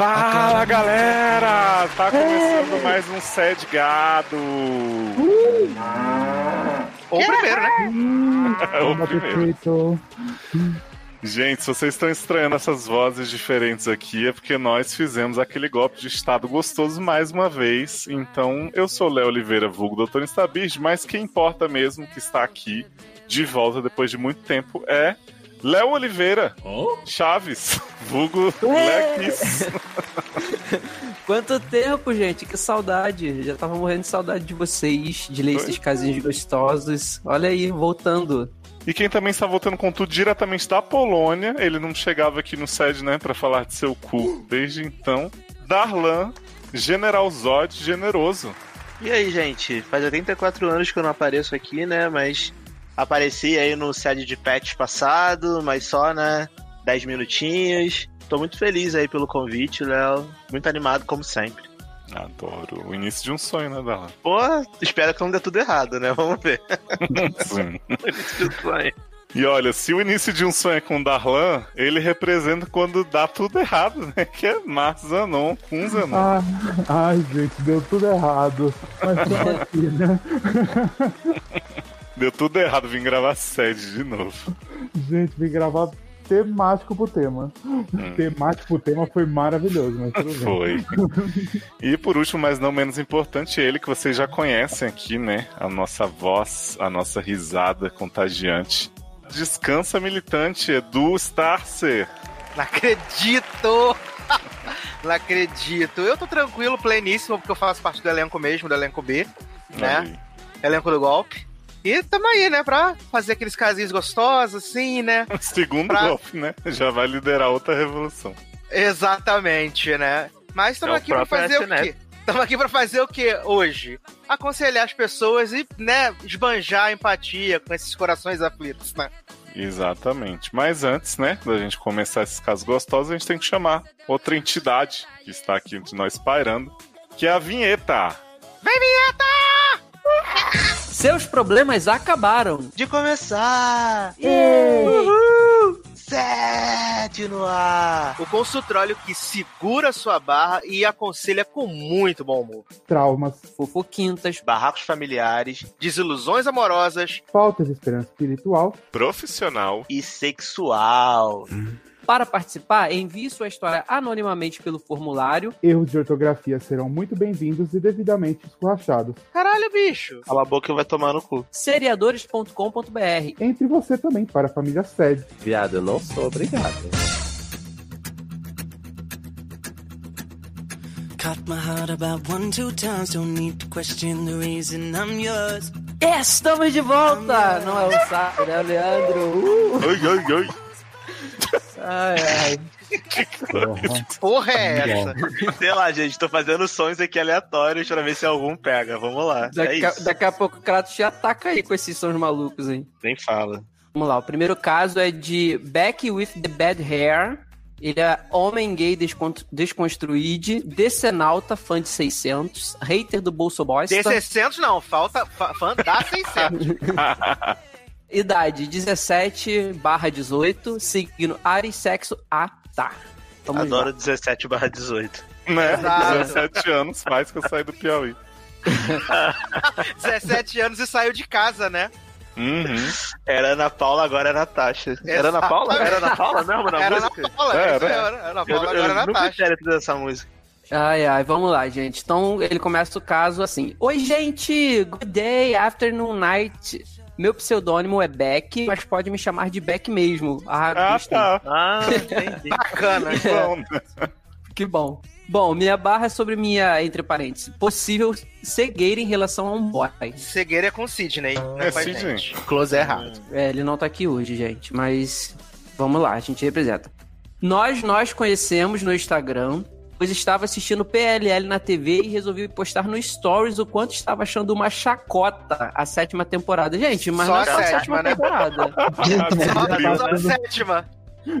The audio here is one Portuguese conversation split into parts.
Fala galera! Tá começando mais um Sede Gado! Ou o primeiro, né? o primeiro. Gente, se vocês estão estranhando essas vozes diferentes aqui, é porque nós fizemos aquele golpe de estado gostoso mais uma vez. Então, eu sou Léo Oliveira, vulgo Doutor Instabird, mas quem importa mesmo que está aqui de volta depois de muito tempo é Léo Oliveira Oh? Chaves, vulgo Lequis. Quanto tempo, gente? Que saudade. Já tava morrendo de saudade de vocês, de ler esses casinhos gostosos. Olha aí, voltando. E quem também está voltando com tudo diretamente da Polônia, ele não chegava aqui no SED, né, pra falar de seu cu desde então. Darlan, General Zod generoso. E aí, gente? Faz 84 anos que eu não apareço aqui, né? Mas apareci aí no sede de patch passado, mas só, né? 10 minutinhos. Tô muito feliz aí pelo convite, Léo. Muito animado, como sempre. Adoro. O início de um sonho, né, Darlan? Pô, espero que não dê tudo errado, né? Vamos ver. Sim. O início do sonho. E olha, se o início de um sonho é com Darlan, ele representa quando dá tudo errado, né? Que é Marcos Zanon com Zanon. Ah, ai, gente, deu tudo errado. Mas tô aqui, né? Deu tudo errado, vim gravar sede de novo. Gente, vim gravar temático pro tema. Temático pro tema foi maravilhoso, mas tudo bem. Foi. E por último, mas não menos importante, ele que vocês já conhecem aqui, né? A nossa voz, a nossa risada contagiante. Descansa militante, Edu Starcer. Não acredito! Não acredito. Eu tô tranquilo, pleníssimo, porque eu faço parte do elenco mesmo, do elenco B, né? Aí. Elenco do golpe. E tamo aí, né, pra fazer aqueles casinhos gostosos, assim, né? Segundo Pra- golpe, né? Já vai liderar outra revolução. Exatamente, né? Mas estamos É aqui pra fazer o quê? Estamos aqui pra fazer o quê hoje? Aconselhar as pessoas e, né, esbanjar a empatia com esses corações aflitos, né? Exatamente. Mas antes, né, da gente começar esses casos gostosos, a gente tem que chamar outra entidade que está aqui entre nós pairando, que é a vinheta. Seus problemas acabaram. De começar! Sete no ar! O consultório que segura sua barra e aconselha com muito bom humor. Traumas, Fofoquintas. Barracos familiares Desilusões amorosas, falta de esperança espiritual, Profissional. e sexual. Para participar, envie sua história anonimamente pelo formulário. erros de ortografia serão muito bem-vindos e devidamente escorrachados. Caralho, bicho. Cala a boca e vai tomar no cu. seriadores.com.br. Entre você também, para a família sede. Viado, eu não sou obrigado. Cut my heart about one, two times. Don't need to question the reason I'm yours. Estamos de volta! Não é o Sábio, né, o Leandro? Uh, Oi, oi, oi. Ai, ai. Porra é essa? Sei lá, gente, tô fazendo sons aqui aleatórios pra ver se algum pega. Vamos lá. é Daqui, a, isso. daqui a pouco o Kratos te ataca aí com esses sons malucos, hein? Nem fala. Vamos lá, o primeiro caso é de Beck with the Bad Hair. Ele é homem gay descon- desconstruído, decenalta, fã de 600, hater do Bolso Bosta. D600 não, falta fa- fã da 600. Idade 17 barra 18, signo Ares, sexo A, tá. Vamos Adoro lá. 17 barra 18. né? Exato. 17 anos faz que eu saí do Piauí. 17 anos e saiu de casa, né? Uhum. Era Ana Paula, agora é Natasha. Era Ana Paula? Era Ana Paula mesmo na Era na música? Paula, Era. isso aí, era, era na Eu, Paula, eu, agora é nunca Natasha. quero entender essa música. Ai, ai, vamos lá, gente. Então, ele começa o caso assim. Oi, gente! Good day, afternoon, night. Meu pseudônimo é Beck, mas pode me chamar de Beck mesmo. Ah, Ah, tá. Ah, entendi. Bacana. Bom, né? Que bom. Bom, minha barra é sobre minha, entre parênteses, possível cegueira em relação a um boy. Cegueira é com Sidney. Não É com gente. Close é errado. É, ele não tá aqui hoje, gente, mas vamos lá, a gente representa. Nós nós conhecemos no Instagram, pois estava assistindo PLL na TV e resolvi postar no Stories o quanto estava achando uma chacota a sétima temporada. Gente, mas Só não é a só a sétima, sétima né? temporada. Só, só a sétima.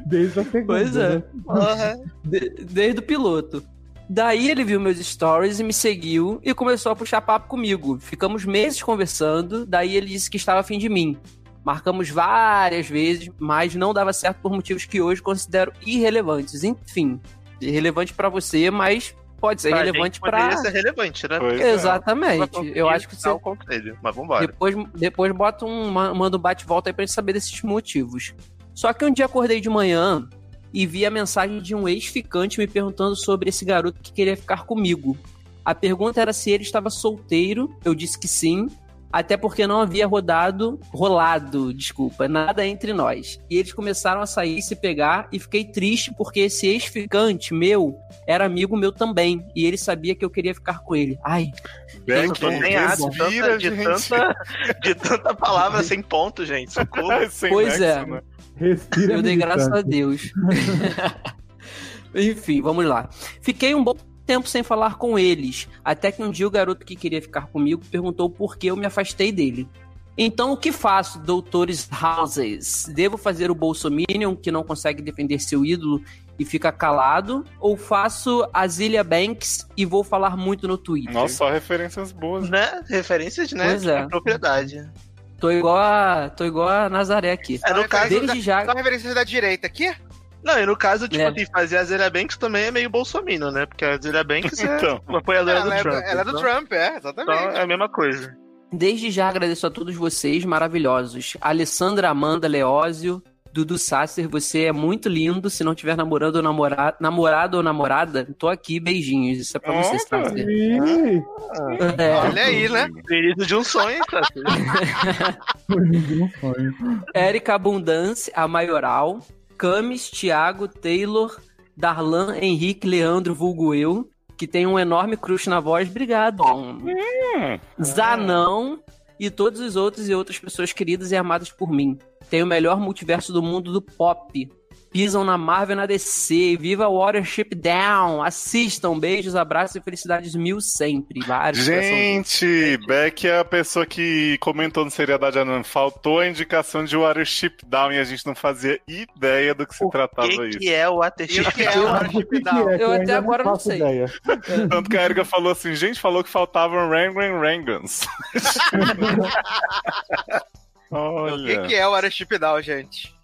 Desde a segunda. Pois é. Porra. De- desde o piloto. Daí ele viu meus stories e me seguiu e começou a puxar papo comigo. Ficamos meses conversando, daí ele disse que estava afim de mim. Marcamos várias vezes, mas não dava certo por motivos que hoje considero irrelevantes. Enfim, relevante pra você, mas pode ser Pra relevante pra. ser relevante, né? Pois é. Exatamente. Eu acho que você. o conselho, mas vambora. Depois, depois bota um, ma- manda um bate-volta aí pra gente saber desses motivos. Só que um dia acordei de manhã e vi a mensagem de um ex-ficante me perguntando sobre esse garoto que queria ficar comigo. A pergunta era se ele estava solteiro, eu disse que sim, até porque não havia rodado, rolado, desculpa, nada entre nós. E eles começaram a sair e se pegar e fiquei triste porque esse ex-ficante meu era amigo meu também e ele sabia que eu queria ficar com ele. Ai, Beck, Eu tô ar de respira, tanta, de, tanta, de tanta palavra sem ponto, gente. Socorro. Sem Pois nexo, é. Respira Eu dei graças a. Deus. Enfim, vamos lá. Fiquei um bom tempo sem falar com eles, até que um dia o garoto que queria ficar comigo perguntou por que eu me afastei dele. Então, o que faço, doutores Houses? Devo fazer o Bolsominion que não consegue defender seu ídolo e fica calado? Ou faço a Zilia Banks e vou falar muito no Twitter? Nossa, só referências boas. Né? Referências, né? Pois é. de propriedade. Tô igual a, tô igual a Nazaré aqui. É, no caso, Desde já. Só referências da direita aqui? Não, e no caso, tipo É. assim, fazer a Zélia Banks também é meio bolsominion, né? Porque a Zélia Banks é Então. uma apoiadora do ela, Trump. é, ela é do então- Trump, é, Então exatamente. é a mesma coisa. Desde já agradeço a todos vocês, maravilhosos. Alessandra Amanda Leózio, Dudu Sasser, você é muito lindo. Se não tiver namorando ou namorado, namorado ou namorada, tô aqui, beijinhos. Isso é pra você, Opa! Sasser. Ih, É, Olha aí, né? Início de um sonho, tá? um sonho. Érica Abundância, a Maioral. Camis, Thiago, Taylor, Darlan, Henrique, Leandro, vulgo eu, que tem um enorme crush na voz. Obrigado. Zanão e todos os outros e outras pessoas queridas e amadas por mim. Tem o melhor multiverso do mundo do pop. Pisam na Marvel e na DC. Viva Watership Down. Assistam. Beijos, abraços e felicidades mil sempre. Vários. Gente, Beck é a pessoa que comentou no Seriedade Anônima. Faltou a indicação de Watership Down e a gente não fazia ideia do que se O tratava que, isso. que é o que é o Watership Down? é, que Eu até agora não faço sei. Ideia. Tanto que a Erika falou assim, gente, falou que faltavam Rangan Rangans. O que, que é o Watership Down, gente?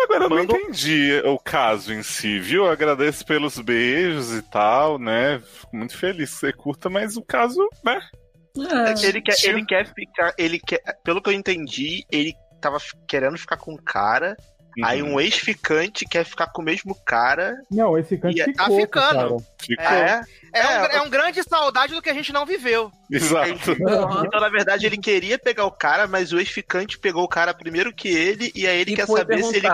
Agora eu não entendi o caso em si, viu? Eu agradeço pelos beijos e tal, né? Fico muito feliz que você curta, mas o caso, né? Ele quer, ele quer ficar. Ele quer. Pelo que eu entendi, ele tava querendo ficar com um cara. Aí Uhum. um ex-ficante quer ficar com o mesmo cara. Não, esse canto E é- ficou, tá ficando. cara. Ficou. É. É, um, É, é um grande saudade do que a gente não viveu. Exato. Aham. Então, na verdade, ele queria pegar o cara, mas o ex-ficante pegou o cara primeiro que ele, e aí ele E quer saber se ele,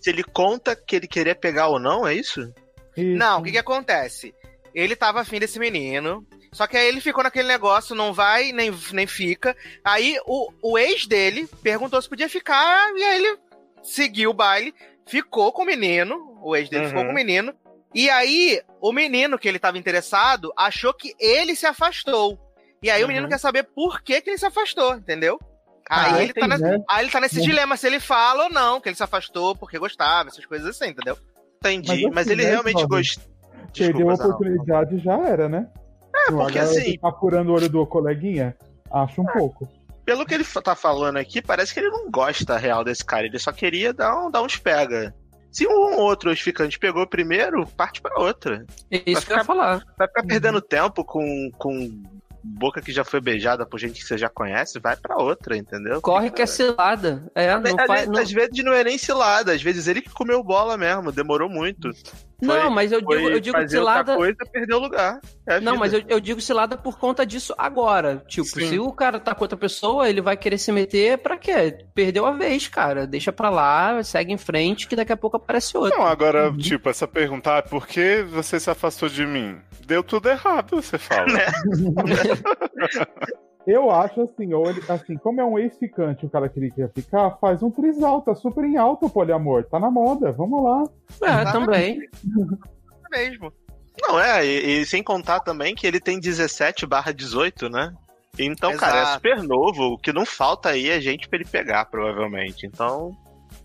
se ele conta que ele queria pegar ou não, é isso? Isso. Não, o que que acontece? Ele tava afim desse menino, só que aí ele ficou naquele negócio, não vai, nem, nem fica. Aí o, o ex dele perguntou se podia ficar, e aí ele seguiu o baile, ficou com o menino, o ex dele Uhum. ficou com o menino, e aí o menino que ele tava interessado achou que ele se afastou. E aí o menino Uhum. quer saber por que, que ele se afastou, entendeu? Ah, Aí, ele tá, nesse, aí ele tá nesse Né? dilema se ele fala ou não, que ele se afastou porque gostava, essas coisas assim, entendeu? Entendi. Mas Mas, assim, ele né, realmente gostou. Perdeu a oportunidade já era, né? É, porque assim- Tá furando o olho do coleguinha? Acho um pouco. Pelo que ele tá falando aqui, parece que ele não gosta real desse cara. Ele só queria dar, um, dar uns pega. Se um outro ex-ficante pegou primeiro, parte pra outra. É isso que eu ia falar. Vai ficar perdendo tempo com, com boca que já foi beijada por gente que você já conhece, vai pra outra, entendeu? Corre que é cilada. É, não às, faz. vezes, Não, às vezes não é nem cilada, às vezes ele que comeu bola mesmo, demorou muito. Não, mas eu Foi digo, eu digo fazer cilada. outra coisa, perdeu o lugar. É Não, vida. mas eu, eu digo cilada por conta disso agora. Tipo, Sim. se o cara tá com outra pessoa, ele vai querer se meter pra quê? Perdeu a vez, cara. Deixa pra lá, segue em frente, que daqui a pouco aparece outro. Não, agora, Uhum. tipo, essa pergunta, ah, por que você se afastou de mim? Deu tudo errado, você fala. Né? Eu acho assim, ou ele, assim, como é um ex-ficante o cara que ele quer ficar, faz um trisal, tá super em alta o poliamor, tá na moda, vamos lá. É, também. É mesmo. Não, é, e, e sem contar também que ele tem 17 barra 18, né? Então, cara, é Exato. super novo. O que não falta aí é gente pra ele pegar, provavelmente. Então,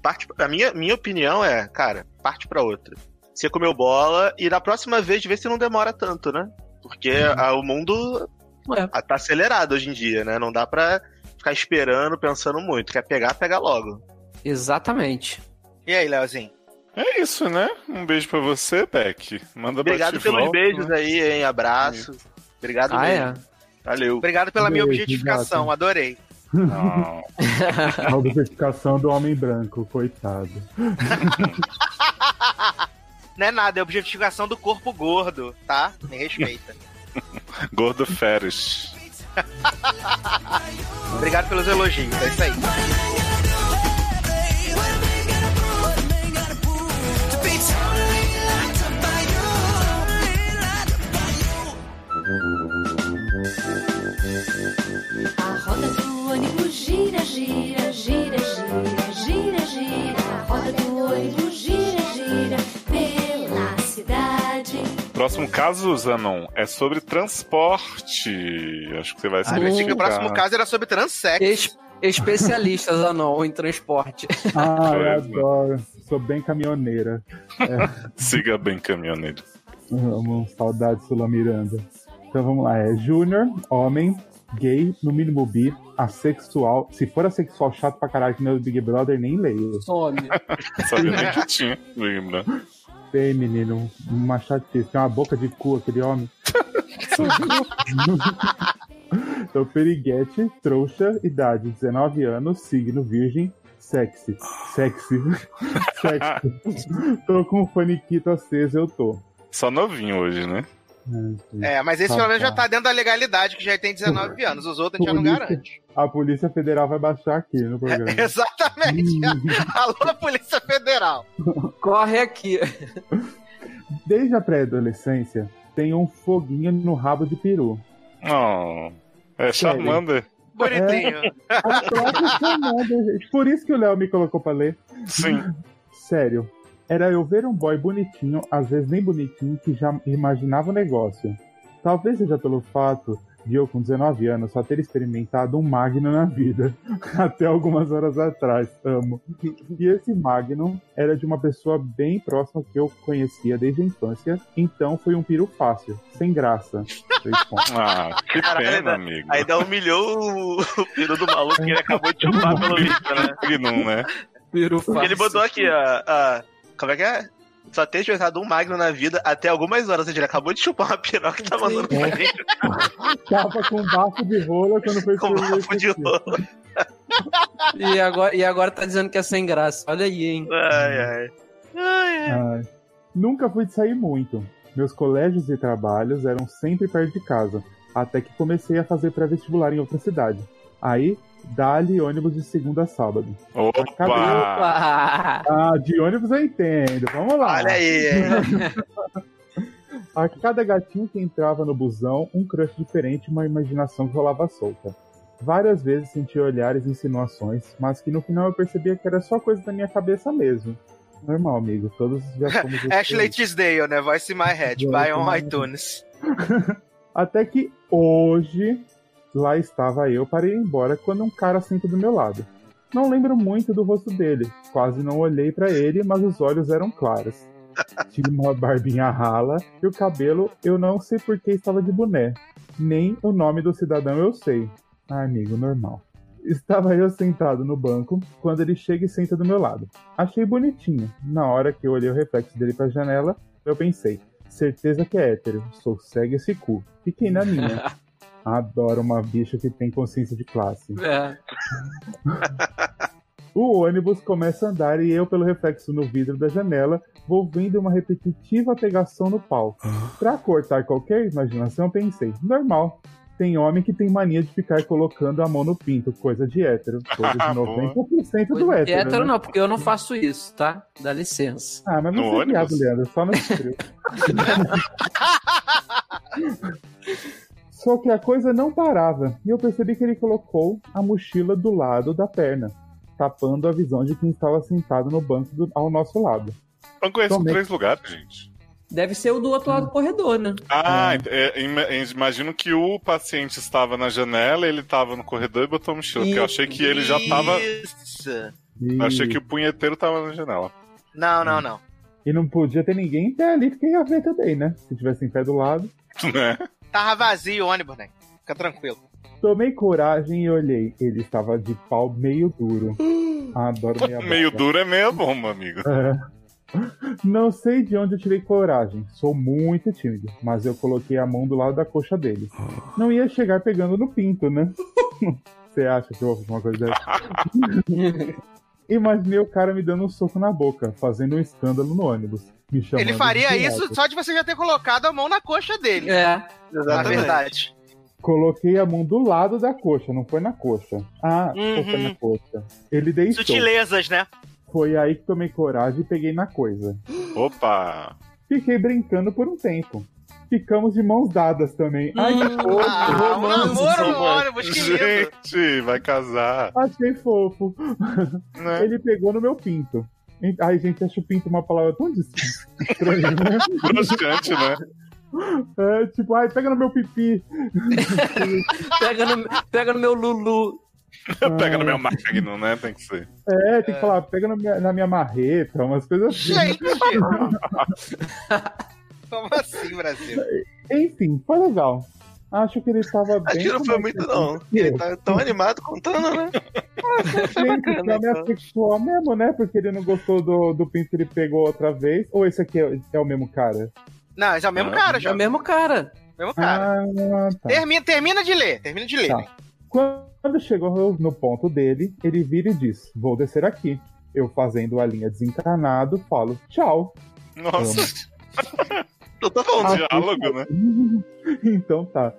parte, a minha, minha opinião é, cara, parte pra outra. Você comeu bola e na próxima vez vê se não demora tanto, né? Porque ah, o mundo É. ah, tá acelerado hoje em dia, né? Não dá pra ficar esperando, pensando muito. Quer pegar, pega logo. Exatamente. E aí, Leozinho? É isso, né? Um beijo pra você, Beck. Manda Obrigado e pelos volta. beijos aí, hein? Abraço. Obrigado Ah, mesmo. é? Valeu. Obrigado pela minha Beijo, objetificação, gata. adorei. Não. A objetificação do homem branco, coitado. Não é nada, é objetificação do corpo gordo, tá? Me respeita. Gordo Feres. Obrigado pelos elogios, é isso aí. Próximo caso, Zanon, é sobre transporte. Acho que você vai Ah, se eu pensei que o próximo caso era sobre transex. Es- especialistas, Anon, em transporte. Ah, eu é. adoro. Sou bem caminhoneira. Siga bem, caminhoneiro. Amo, saudade Sula Miranda. Então vamos lá, é Júnior, homem, gay, no mínimo bi, assexual. Se for assexual chato pra caralho que nem o Big Brother, nem leio. Some. Sabia nem que tinha. Lembra? Tem, menino, uma chatice. Tem uma boca de cu aquele homem. então, periguete, trouxa, idade 19 anos, signo virgem, sexy. Sexy. sexy. tô com o faniquito aceso, eu tô. Só novinho hoje, né? É, mas esse Tá, pelo menos tá. já tá dentro da legalidade, que já tem 19 anos. Os outros a gente já não Polícia. garante. A Polícia Federal vai baixar aqui no programa. Exatamente. Alô, Polícia Federal. Corre aqui. Desde a pré-adolescência, tem um foguinho no rabo de peru. Oh, é? Charmander. Bonitinho. Chamada, gente. Por isso que o Léo me colocou pra ler. Sim. Sério. Era eu ver um boy bonitinho, às vezes nem bonitinho, que já imaginava o negócio. Talvez seja pelo fato de eu, com 19 anos, só ter experimentado um Magno na vida. Até algumas horas atrás. Amo. E esse Magnum era de uma pessoa bem próxima que eu conhecia desde a infância. Então foi um piro fácil, sem graça. Ah, que Caralho, pena, né? amigo. Ainda humilhou o, o filho do maluco que ele acabou de chupar pelo visto, né? Não, né? Viro Porque ele botou aqui, ó. ó, como é que é? Só ter experimentado um magno na vida até algumas horas. Ou seja, ele acabou de chupar uma piroca e tá mandando pra gente Tava com um bafo de rola quando foi com um bafo de rolo. E agora, e agora tá dizendo que é sem graça. Olha aí, hein? Ai, ai. Ai. Nunca fui de sair muito. Meus colégios e trabalhos eram sempre perto de casa, até que comecei a fazer pré-vestibular em outra cidade. Aí, dali ônibus de segunda a sábado. Opa! Ah, Ah, de ônibus eu entendo. Vamos lá. Olha aí? A cada gatinho que entrava no busão, um crush diferente e uma imaginação que rolava solta. Várias vezes senti olhares e insinuações, mas que no final eu percebia que era só coisa da minha cabeça mesmo. Normal, amigo. Todos já fomos. Ashley Tisdale, né? Voice in My Head. Buy on My iTunes. Até que hoje, lá estava eu para ir embora quando um cara senta do meu lado. Não lembro muito do rosto dele, quase não olhei para ele, mas os olhos eram claros. Tinha uma barbinha rala e o cabelo eu não sei por que estava de boné. Nem o nome do cidadão eu sei. Ah, amigo, normal. Estava eu sentado no banco quando ele chega e senta do meu lado. Achei bonitinho. Na hora que eu olhei o reflexo dele pra janela, eu pensei: certeza que é hétero, sou cego esse cu. Fiquei na minha. Adoro uma bicha que tem consciência de classe. é. O ônibus começa a andar e eu, pelo reflexo no vidro da janela, vou vendo uma repetitiva pegação no palco. Pra cortar qualquer imaginação, pensei: normal. Tem homem que tem mania de ficar colocando a mão no pinto, coisa de hétero. Coisa de 90% do Coisa de hétero. hétero né? não, porque eu não faço isso, tá? Dá licença. Ah, mas não é viado? Leandro, só no frio. Só que a coisa não parava, e eu percebi que ele colocou a mochila do lado da perna, tapando a visão de quem estava sentado no banco do- ao nosso lado. Eu conheço Tomei. três lugares, gente. Deve ser o do outro lado do corredor, né? Ah, é, ima- imagino que o paciente estava na janela, ele estava no corredor e botou a mochila. Porque eu achei que ele já tava. Isso. E, Eu achei que o punheteiro tava na janela. Não, não, não. e não podia ter ninguém em pé ali, porque ia ver também, né? Se tivesse em pé do lado. Né? Tava vazio o ônibus, né? Fica tranquilo. Tomei coragem e olhei. Ele estava de pau meio duro. Adoro meia Meio boca. duro é meia bomba, amigo. É. Não sei de onde eu tirei coragem. Sou muito tímido, mas eu coloquei a mão do lado da coxa dele. Não ia chegar pegando no pinto, né? Você acha que eu vou fazer uma coisa dessa? Imaginei o cara me dando um soco na boca, fazendo um escândalo no ônibus. Me chamando Ele faria de isso só de você já ter colocado a mão na coxa dele. É. Na Exatamente. verdade. Coloquei a mão do lado da coxa, não foi na coxa. Ah, Uhum. foi na coxa. Ele deitou. Sutilezas, né? Foi aí que tomei coragem e peguei na coisa. Opa! Fiquei brincando por um tempo. Ficamos de mãos dadas também. Ai, que fofo. Ah, um romance, namoro no mano. ônibus, que lindo. Gente, vai casar. Achei fofo. Né? Ele pegou no meu pinto. Ai, gente, acho pinto uma palavra tão estranha, né? Bruscante, né? É, tipo, ai, pega no meu pipi. Pega no, pega no meu Lulu. Pega no meu Magnum, né? Tem que ser. É, tem que falar, pega na minha, na minha marreta, umas coisas assim. Gente! Como assim, Brasil? Enfim, foi legal. Acho que ele estava bem. Acho que não foi muito, não. Ele tá tão animado contando, né? Gente, pra mim é sexual mesmo, né? Porque ele não gostou do, do pinto que ele pegou outra vez. Ou esse aqui é, é o mesmo cara? Não, esse é o mesmo Ah, cara, É já. o mesmo cara. Mesmo cara. Ah, tá. Termina, termina de ler, termina de ler. Tá. né? Quando chegou no ponto dele, ele vira e diz: Vou descer aqui. Eu fazendo a linha desencarnado, falo tchau. Nossa, Falando. diálogo, né? então tá.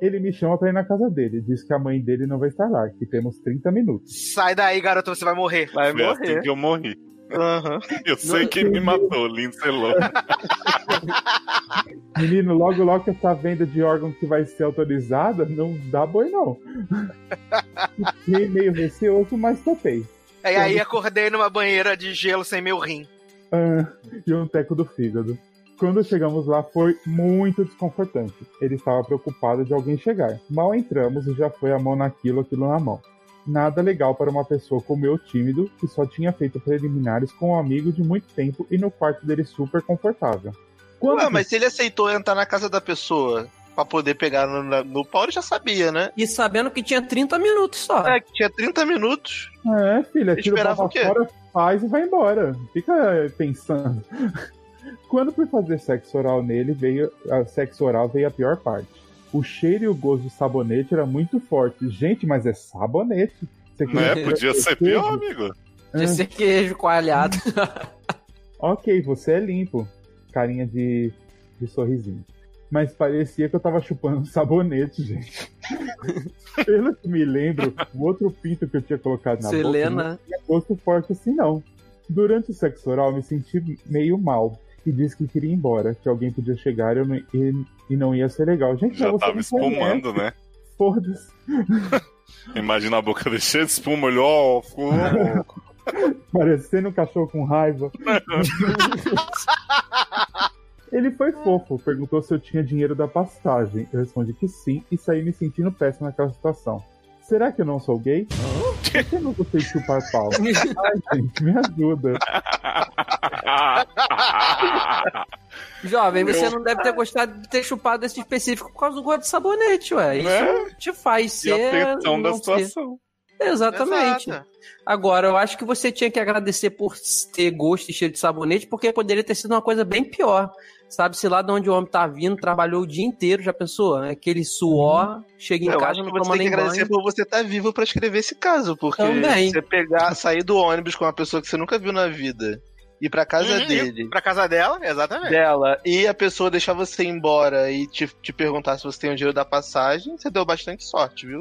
Ele me chama pra ir na casa dele. Diz que a mãe dele não vai estar lá, que temos 30 minutos. Sai daí, garoto, você vai morrer. Vai Foi assim morrer. que eu morri. Aham. Eu sei quem me matou, Lindsay Lohan. Menino, logo logo que essa venda de órgão que vai ser autorizada, não dá boi não. Fiquei meio receoso, mas topei. E aí acordei numa banheira de gelo sem meu rim. Ah, e um teco do fígado. Quando chegamos lá foi muito desconfortante. Ele estava preocupado de alguém chegar. Mal entramos e já foi a mão naquilo, aquilo na mão. Nada legal para uma pessoa como eu, tímido, que só tinha feito preliminares com um amigo de muito tempo e no quarto dele super confortável. Quando Ué, mas se ele aceitou entrar na casa da pessoa pra poder pegar no, no pau, ele já sabia, né? E sabendo que tinha 30 minutos só. É, que tinha 30 minutos. É, filha, tira o Esperava pau o quê? pra fora, faz e vai embora. Fica pensando. Quando fui fazer sexo oral nele, veio a sexo oral veio a pior parte. O cheiro e o gosto de sabonete era muito forte. Gente, mas é sabonete. Você Né? queria- Podia ser pior, amigo. Podia ser queijo coalhado. Ok, você é limpo. Carinha de, de sorrisinho. Mas parecia que eu tava chupando sabonete, gente. Pelo que me lembro, o outro pinto que eu tinha colocado na boca não Selena. tinha gosto forte assim, não. Durante o sexo oral, me senti meio mal. E disse que queria ir embora, que alguém podia chegar e, eu não, e, e não ia ser legal. Gente, Já tava espumando, né? Foda-se. Imagina a boca dele cheia de espuma, olhou, ó, ficou louco. Parecendo um cachorro com raiva. Ele foi fofo, perguntou se eu tinha dinheiro da passagem. Eu respondi que sim e saí me sentindo péssimo naquela situação. Será que eu não sou gay? Por que eu não gostei de chupar pau? Ai, gente, me ajuda. Jovem, você não deve ter gostado de ter chupado esse específico por causa do gosto de sabonete, ué. Isso Né? te faz E a ser. tensão da não ser. situação. Exatamente. Exato. Agora, eu acho que você tinha que agradecer por ter gosto e cheiro de sabonete, porque poderia ter sido uma coisa bem pior. Sabe-se lá de onde o homem tá vindo, trabalhou o dia inteiro, já pensou? Aquele suor, chega em eu casa, que não você toma tem que nem agradecer banho. por você estar vivo pra escrever esse caso, porque Também. você pegar, sair do ônibus com uma pessoa que você nunca viu na vida, ir pra casa Uhum, dele, Pra casa dela, exatamente. dela, e a pessoa deixar você ir embora e te, te perguntar se você tem o dinheiro da passagem, você deu bastante sorte, viu?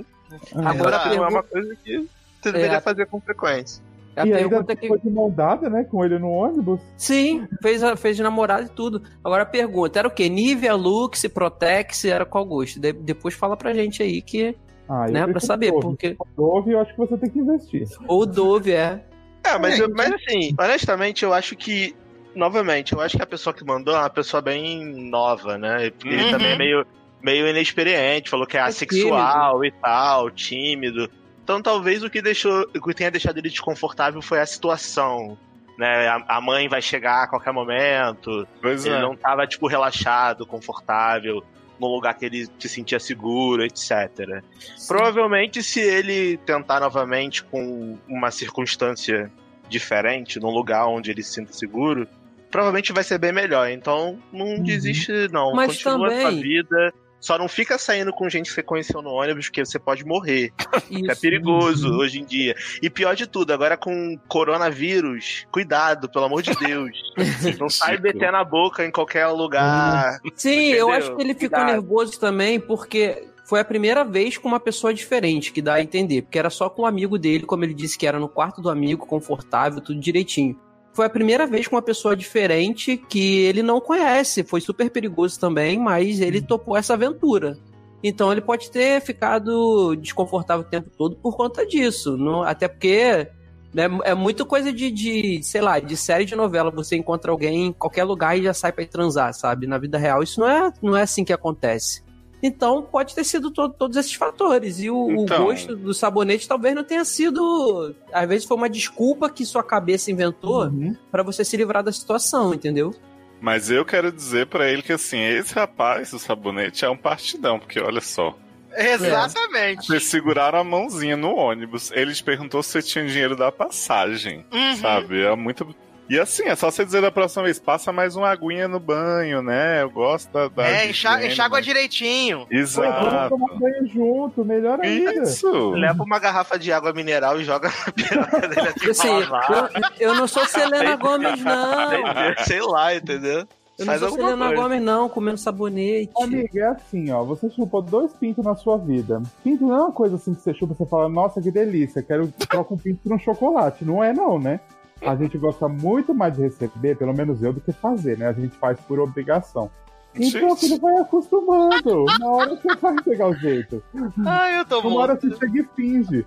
Agora a não é uma coisa que você deveria É. fazer com frequência. A e ainda pergunta que. ficou de mão dada, né? Com ele no ônibus. Sim, fez, fez de namorado e tudo. Agora a pergunta: era o quê? Nivea, Lux, Protex, era qual gosto? De- depois fala pra gente aí que. Ah, eu né, pra saber, Dove. porque. Dove, eu acho que você tem que investir. Ou Dove é. É, mas, eu- mas assim, honestamente, eu acho que. Novamente, eu acho que a pessoa que mandou é uma pessoa bem nova, né? Porque ele Uhum. também é meio, meio inexperiente, falou que é É assexual e tal, tímido. Então talvez o que deixou. O que tenha deixado ele desconfortável foi a situação. Né? A, a mãe vai chegar a qualquer momento. Pois Ele é. não tava, tipo, relaxado, confortável, num lugar que ele se sentia seguro, etc. Provavelmente, se ele tentar novamente com uma circunstância diferente, num lugar onde ele se sinta seguro, provavelmente vai ser bem melhor. Então, não desiste, não. Mas Continua a sua também- vida. Só não fica saindo com gente que você conheceu no ônibus, porque você pode morrer. É Isso. perigoso Uhum. hoje em dia. E pior de tudo, agora com coronavírus, cuidado, pelo amor de Deus. Não sai. BT na boca em qualquer lugar. Sim, eu Entendeu? acho que ele ficou Cuidado. nervoso também porque foi a primeira vez com uma pessoa diferente, que dá a entender. Porque era só com o amigo dele, como ele disse que era no quarto do amigo, confortável, tudo direitinho. Foi a primeira vez com uma pessoa diferente que ele não conhece. Foi super perigoso também, mas ele topou essa aventura. Então ele pode ter ficado desconfortável o tempo todo por conta disso. Não- até porque né, é muito coisa de, de, sei lá, de série de novela. Você encontra alguém em qualquer lugar e já sai ir transar, sabe? Na vida real, isso não é, não é assim que acontece. Então pode ter sido to- todos esses fatores. E o, o Então. gosto do sabonete talvez não tenha sido. Às vezes foi uma desculpa que sua cabeça inventou Uhum. pra você se livrar da situação, entendeu? Mas eu quero dizer pra ele que assim, esse rapaz, o sabonete, é um partidão, porque olha só. Exatamente. Vocês seguraram a mãozinha no ônibus, ele te perguntou se você tinha dinheiro da passagem, Uhum. sabe? É muito. E assim, é só você dizer da próxima vez, passa mais uma aguinha no banho, né? Eu gosto da. da É, enxágua né? direitinho. Pô, vamos Exato. tomar banho junto, melhor ainda. Isso. Leva uma garrafa de água mineral e joga na piroca dele assim Assim, pra lavar. eu, eu não sou Selena Gomes, não. Sei lá, entendeu? Eu não Faz sou Selena coisa. Gomes, não, comendo sabonete. Amiga, é assim, ó. Você chupou dois pintos na sua vida. Pinto não é uma coisa assim que você chupa e você fala, nossa, que delícia, quero trocar um pinto por um chocolate. Não é não, né? A gente gosta muito mais de receber, pelo menos eu, do que fazer, né? A gente faz por obrigação. Então Gente. aquilo vai acostumando. Na hora você vai pegar o jeito. Ai, eu tô Uma hora morto. você chega e finge.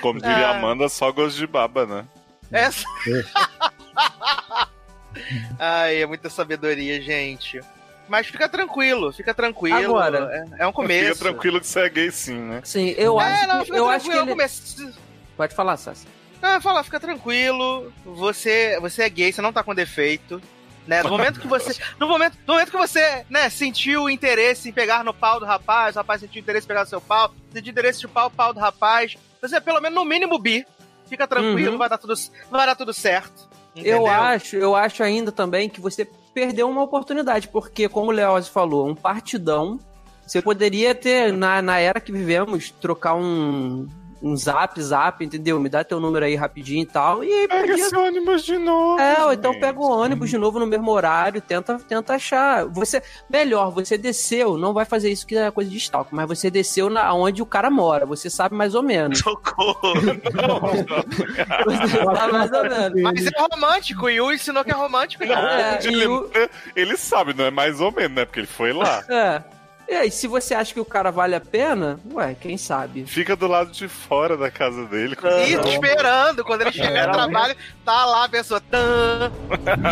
Como diria Ah. Amanda, só gosto de baba, né? Essa... Ai, é muita sabedoria, gente. Mas fica tranquilo, fica tranquilo. Agora. é, é um começo. Fica tranquilo que você é gay sim, né? Sim, eu É, acho não, que, fica eu acho que é um ele... começo. Pode falar, Sassi. Ah, fala, fica tranquilo. Você, você é gay, você não tá com defeito. Né? No momento que você. No momento, no momento que você, né, sentiu interesse em pegar no pau do rapaz, o rapaz sentiu interesse em pegar no seu pau, sentiu interesse em chupar o pau do rapaz, você é pelo menos no mínimo bi. Fica tranquilo, Uhum. vai, dar tudo, vai dar tudo certo. Eu entendeu? acho, eu acho ainda também que você perdeu uma oportunidade, porque, como o Leoz falou, um partidão. Você poderia ter, na, na era que vivemos, trocar um, um zap, zap, entendeu? Me dá teu número aí rapidinho e tal. E aí Pega podia esse ônibus de novo. É, ou então pega o ônibus de novo no mesmo horário, tenta, tenta achar. Você, melhor, você desceu, não vai fazer isso que é coisa de stalk, mas você desceu na onde o cara mora, você sabe mais ou menos. Socorro! Você sabe mais ou menos. Mas é romântico, e o ensinou que é romântico. então. É, Onde e ele, o- ele sabe, não é mais ou menos, né? Porque ele foi lá. É. E aí, se você acha que o cara vale a pena, ué, quem sabe? Fica do lado de fora da casa dele. com- E esperando, quando ele chegar no trabalho, tá lá a pessoa. Tã,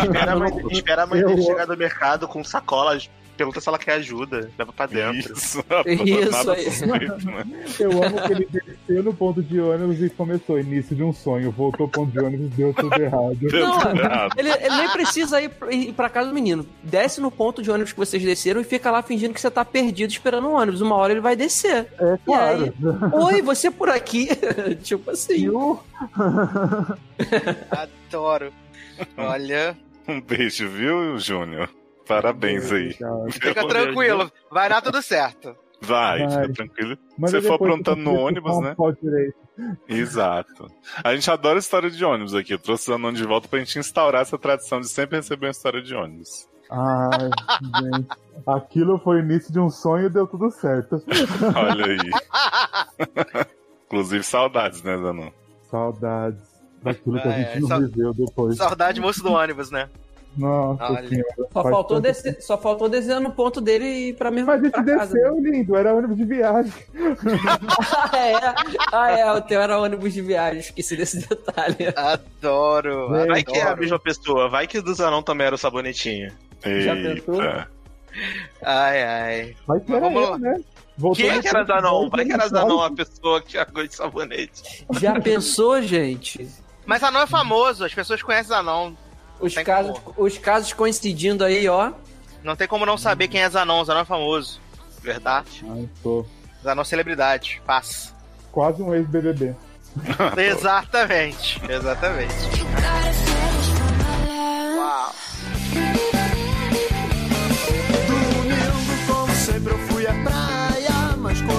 Espera a mãe, espera a mãe Eu- dele chegar do mercado com sacolas. Pergunta se ela quer ajuda. Leva pra dentro. Isso, Isso aí. suspeito, né? Eu amo que ele desceu no ponto de ônibus e começou início de um sonho. Voltou pro ponto de ônibus deu tudo errado. Deu Não, tudo errado. Ele, ele nem precisa ir, pra- ir pra casa do menino. Desce no ponto de ônibus que vocês desceram e fica lá fingindo que você tá perdido esperando o ônibus. Uma hora ele vai descer. É claro. Oi, você por aqui? tipo assim. Eu- Adoro. Olha, Um beijo, viu, Júnior? Parabéns aí. Cara. fica tranquilo, vai dar tudo certo. Vai, Vai. fica tranquilo. Mas Você for aprontando no ônibus, né? Exato. A gente adora história de ônibus aqui. Eu trouxe o Zanon de volta pra gente instaurar essa tradição de sempre receber uma história de ônibus. Ai, gente. Aquilo foi o início de um sonho e deu tudo certo. Olha aí. Inclusive, saudades, né, Zanon? Saudades daquilo que a Ai, gente ai, não sa- viveu depois. Saudade moço do ônibus, né? Nossa Olha. senhora. Só faltou, descer, só faltou descer no ponto dele e ir pra mesma Mas a gente pra casa. desceu, lindo. Era ônibus de viagem. ah, é. Ah, é. O teu era ônibus de viagem. Esqueci desse detalhe. Adoro. Vai Vai que é a adoro. mesma pessoa. Vai que o do Zanon também era o sabonetinho. Já pensou? Ai, ai. Mas que Mas era lá. né? Voltou Quem no que era Zanon? Vai que era no Zanon a pessoa que chegou de sabonete. Já pensou, gente? Mas Anão é famoso, as pessoas conhecem Anão. Os casos, os casos coincidindo aí, ó. Não tem como não saber quem é Zanon. Zanon é famoso. Verdade. Ai, tô. Zanon é celebridade. Paz. Quase um ex-BBB. exatamente. Exatamente. Uau. Como sempre, eu fui à praia, mas com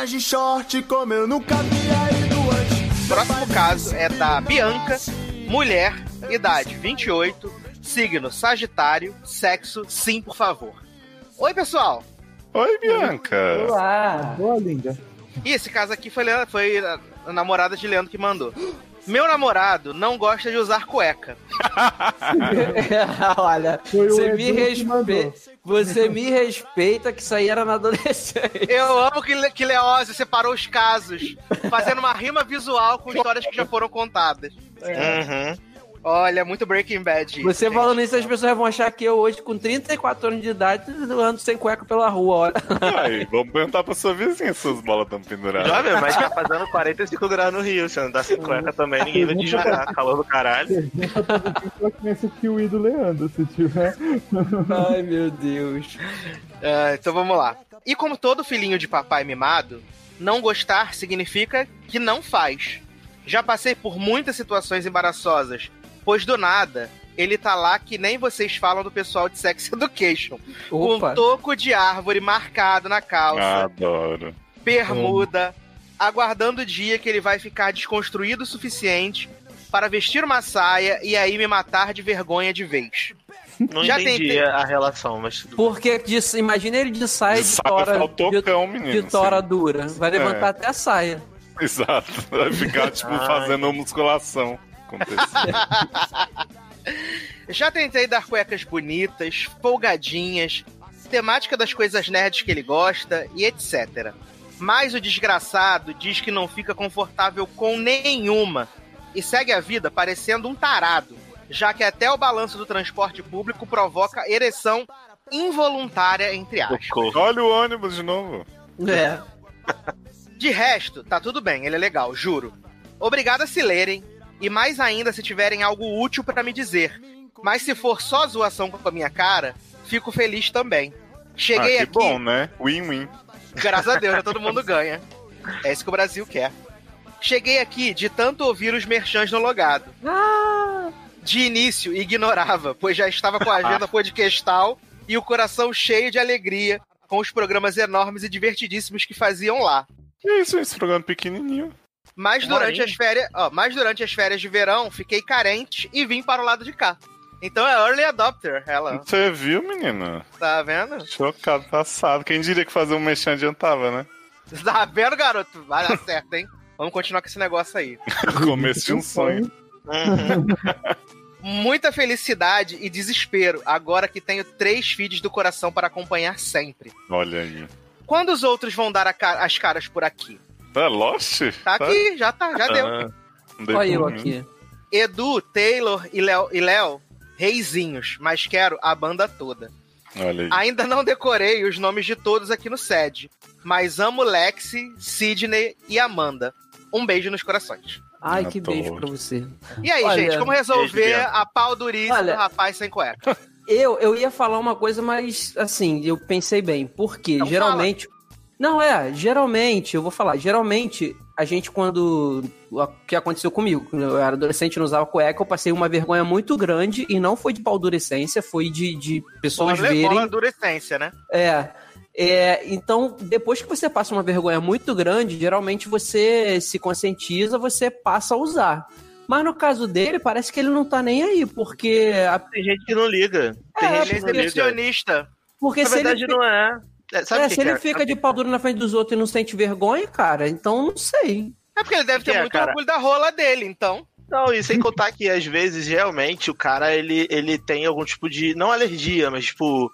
apenas de short como eu nunca havia ido antes. Próximo caso é da Bianca, mulher, idade 28, signo Sagitário, sexo sim, por favor. Oi, pessoal. Oi, Bianca. Olá. Boa, linda. E esse caso aqui foi, foi a, a namorada de Leandro que mandou. Meu namorado não gosta de usar cueca. Olha, Foi o você me, Edu que respe... mandou. você me respeita que isso aí era na adolescência. Eu amo que, Le- que Leózio separou os casos, fazendo uma rima visual com histórias que já foram contadas. Uhum. Olha, muito Breaking Bad. Você gente. falando isso, as pessoas vão achar que eu hoje, com 34 anos de idade, ando sem cueca pela rua, olha. Aí, vamos perguntar pra sua vizinha se suas bolas estão penduradas. Jovem, mas tá fazendo 45 graus no Rio. Se andar sem cueca também, ninguém vai te julgar. Calor do caralho. Ela conhece o Kiwi do Leandro, se tiver. Ai, meu Deus. Ah, então vamos lá. E como todo filhinho de papai mimado, não gostar significa que não faz. Já passei por muitas situações embaraçosas, pois do nada ele tá lá que nem vocês falam do pessoal de Sex Education. Com Opa. um toco de árvore marcado na calça, Adoro. bermuda, aguardando o dia que ele vai ficar desconstruído o suficiente para vestir uma saia e aí me matar de vergonha de vez. Não Já entendi tentei- a relação, mas tudo Porque diz- imagina ele de saia de, Sabe, tora, faltou de, menino. de tora dura. Vai levantar É. até a saia. Exato. Vai ficar, tipo, fazendo musculação. Acontecer. Já tentei dar cuecas bonitas, folgadinhas, temática das coisas nerds que ele gosta e etc. Mas o desgraçado diz que não fica confortável com nenhuma e segue a vida parecendo um tarado, já que até o balanço do transporte público provoca ereção involuntária, entre aspas. Olha o ônibus de novo. É. De resto, tá tudo bem, ele é legal, juro. Obrigado a se lerem, e mais ainda se tiverem algo útil pra me dizer. Mas se for só zoação com a minha cara, fico feliz também. Cheguei ah, que aqui, bom, né? Win-win. graças a Deus, né, todo mundo ganha. É isso que o Brasil quer. Cheguei aqui de tanto ouvir os merchans no logado. Ah, De início, ignorava, pois já estava com a agenda podcastal e o coração cheio de alegria com os programas enormes e divertidíssimos que faziam lá. Que isso, esse programa pequenininho. Mas durante as férias, ó, mas durante as férias de verão, fiquei carente e vim para o lado de cá. Então é early adopter, ela, Você viu, menina? tá vendo? Chocado, passado. Quem diria que fazer um mexão adiantava, né? Tá vendo, garoto? Vai dar certo, hein? Vamos continuar com esse negócio aí. Começo de um sonho. Uhum. Muita felicidade e desespero agora que tenho três feeds do coração para acompanhar sempre. Olha aí. Quando os outros vão dar a ca- as caras por aqui? Tá Lost? Tá aqui, já tá, já deu. Ah, não dei olha eu aqui. Edu, Taylor e Léo, e Léo, reizinhos, mas quero a banda toda. Olha aí. Ainda não decorei os nomes de todos aqui no SED, mas amo Lexi, Sidney e Amanda. Um beijo nos corações. Ai, que beijo pra você. E aí, Olha, gente, como beijo, resolver a pau duríssima Olha- do rapaz sem cueca? Eu, eu ia falar uma coisa, mas assim, eu pensei bem. Porque Então geralmente. Não, é, geralmente, eu vou falar, geralmente, a gente, quando. O que aconteceu comigo? Quando eu era adolescente e não usava cueca, eu passei uma vergonha muito grande e não foi de paldurecência, foi de, de pessoas bola verem. adolescência, né? É. É, então, depois que você passa uma vergonha muito grande, geralmente você se conscientiza, você passa a usar. Mas no caso dele, parece que ele não tá nem aí, porque. a- Tem gente que não liga. Tem É, gente que é exibicionista. porque Na se verdade, ele, não é. É, Sabe é, que se que ele é? fica de pau duro na frente dos outros e não sente vergonha, cara, então não sei. É porque ele deve ter é, muito cara? orgulho da rola dele, então. Não, e sem contar que às vezes realmente o cara ele, ele tem algum tipo de. Não alergia, mas tipo.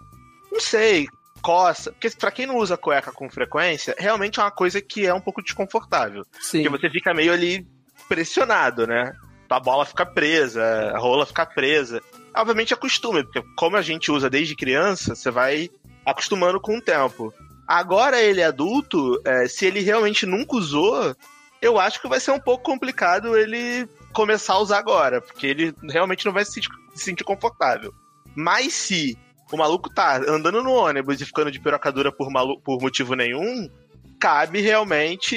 Não sei, coça. Porque pra quem não usa cueca com frequência, realmente é uma coisa que é um pouco desconfortável. Sim. Porque você fica meio ali pressionado, né? A bola fica presa, a rola fica presa. Obviamente é costume, porque como a gente usa desde criança, você vai acostumando com o tempo. Agora ele é adulto, é, se ele realmente nunca usou, eu acho que vai ser um pouco complicado ele começar a usar agora, porque ele realmente não vai se sentir, se sentir confortável. Mas se o maluco tá andando no ônibus e ficando de pirocadura por, malu por motivo nenhum, cabe realmente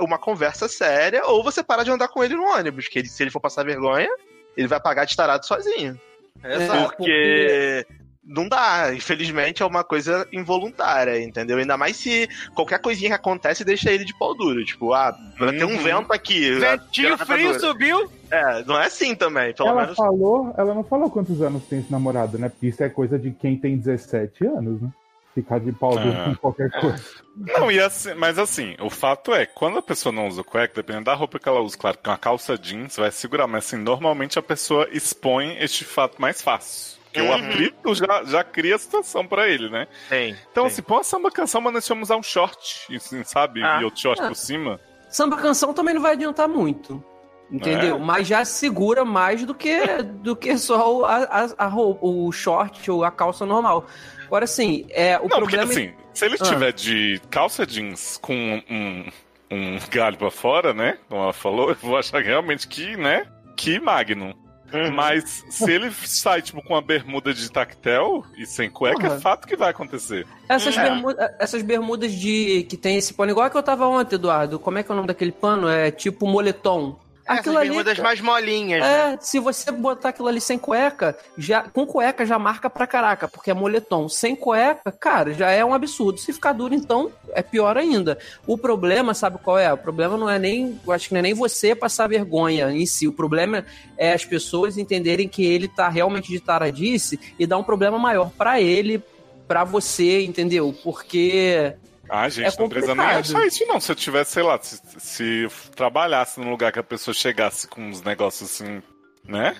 uma conversa séria, ou você para de andar com ele no ônibus, que ele- se ele for passar vergonha, ele vai pagar de tarado sozinho. Exato. Porque não dá, infelizmente é uma coisa involuntária, entendeu? Ainda mais se qualquer coisinha que acontece deixa ele de pau duro. Tipo, ah, vai ter um Uhum. vento aqui. Ventinho a frio subiu. É, não é assim também, pelo ela menos. falou, ela não falou quantos anos tem esse namorado, né? Porque isso é coisa de quem tem 17 anos, né? Ficar de pau duro Ah. com qualquer coisa. Não, e assim, mas assim, o fato é, quando a pessoa não usa cueca, dependendo da roupa que ela usa, claro que uma calça jeans vai segurar, mas assim, normalmente a pessoa expõe este fato mais fácil. Porque o Uhum. atrito já, já cria a situação pra ele, né? Tem. Então, tem. assim, põe uma samba canção, mas nós vamos usar um short, assim, sabe? Ah. E outro short Ah. por cima. Samba canção também não vai adiantar muito. Entendeu? É. Mas já segura mais do que, do que só o, a, a- a roupa, o short ou a calça normal. Agora, assim, é, o não, problema porque assim, se ele Ah. tiver de calça jeans com um, um galho pra fora, né? Como ela falou, eu vou achar realmente que, né? Que Magnum. Uhum. Mas se ele sai, tipo, com uma bermuda de tactel e sem cueca, Porra. é fato que vai acontecer. Essas, É. bermuda- essas bermudas de que tem esse pano, igual que eu tava ontem, Eduardo. Como é que é o nome daquele pano? É tipo moletom. Essas Aquilo ali, bermudas cara, mais molinhas, né? É, se você botar aquilo ali sem cueca, já com cueca já marca pra caraca, porque é moletom. Sem cueca, cara, já é um absurdo. Se ficar duro, então, é pior ainda. O problema, sabe qual é? O problema não é nem, eu acho que não é nem você passar vergonha em si. O problema é as pessoas entenderem que ele tá realmente de taradice e dar um problema maior pra ele, pra você, entendeu? Porque Ah, gente, É não precisa nem achar isso, não. Se eu tivesse, sei lá, se, se eu trabalhasse num lugar que a pessoa chegasse com uns negócios assim, né?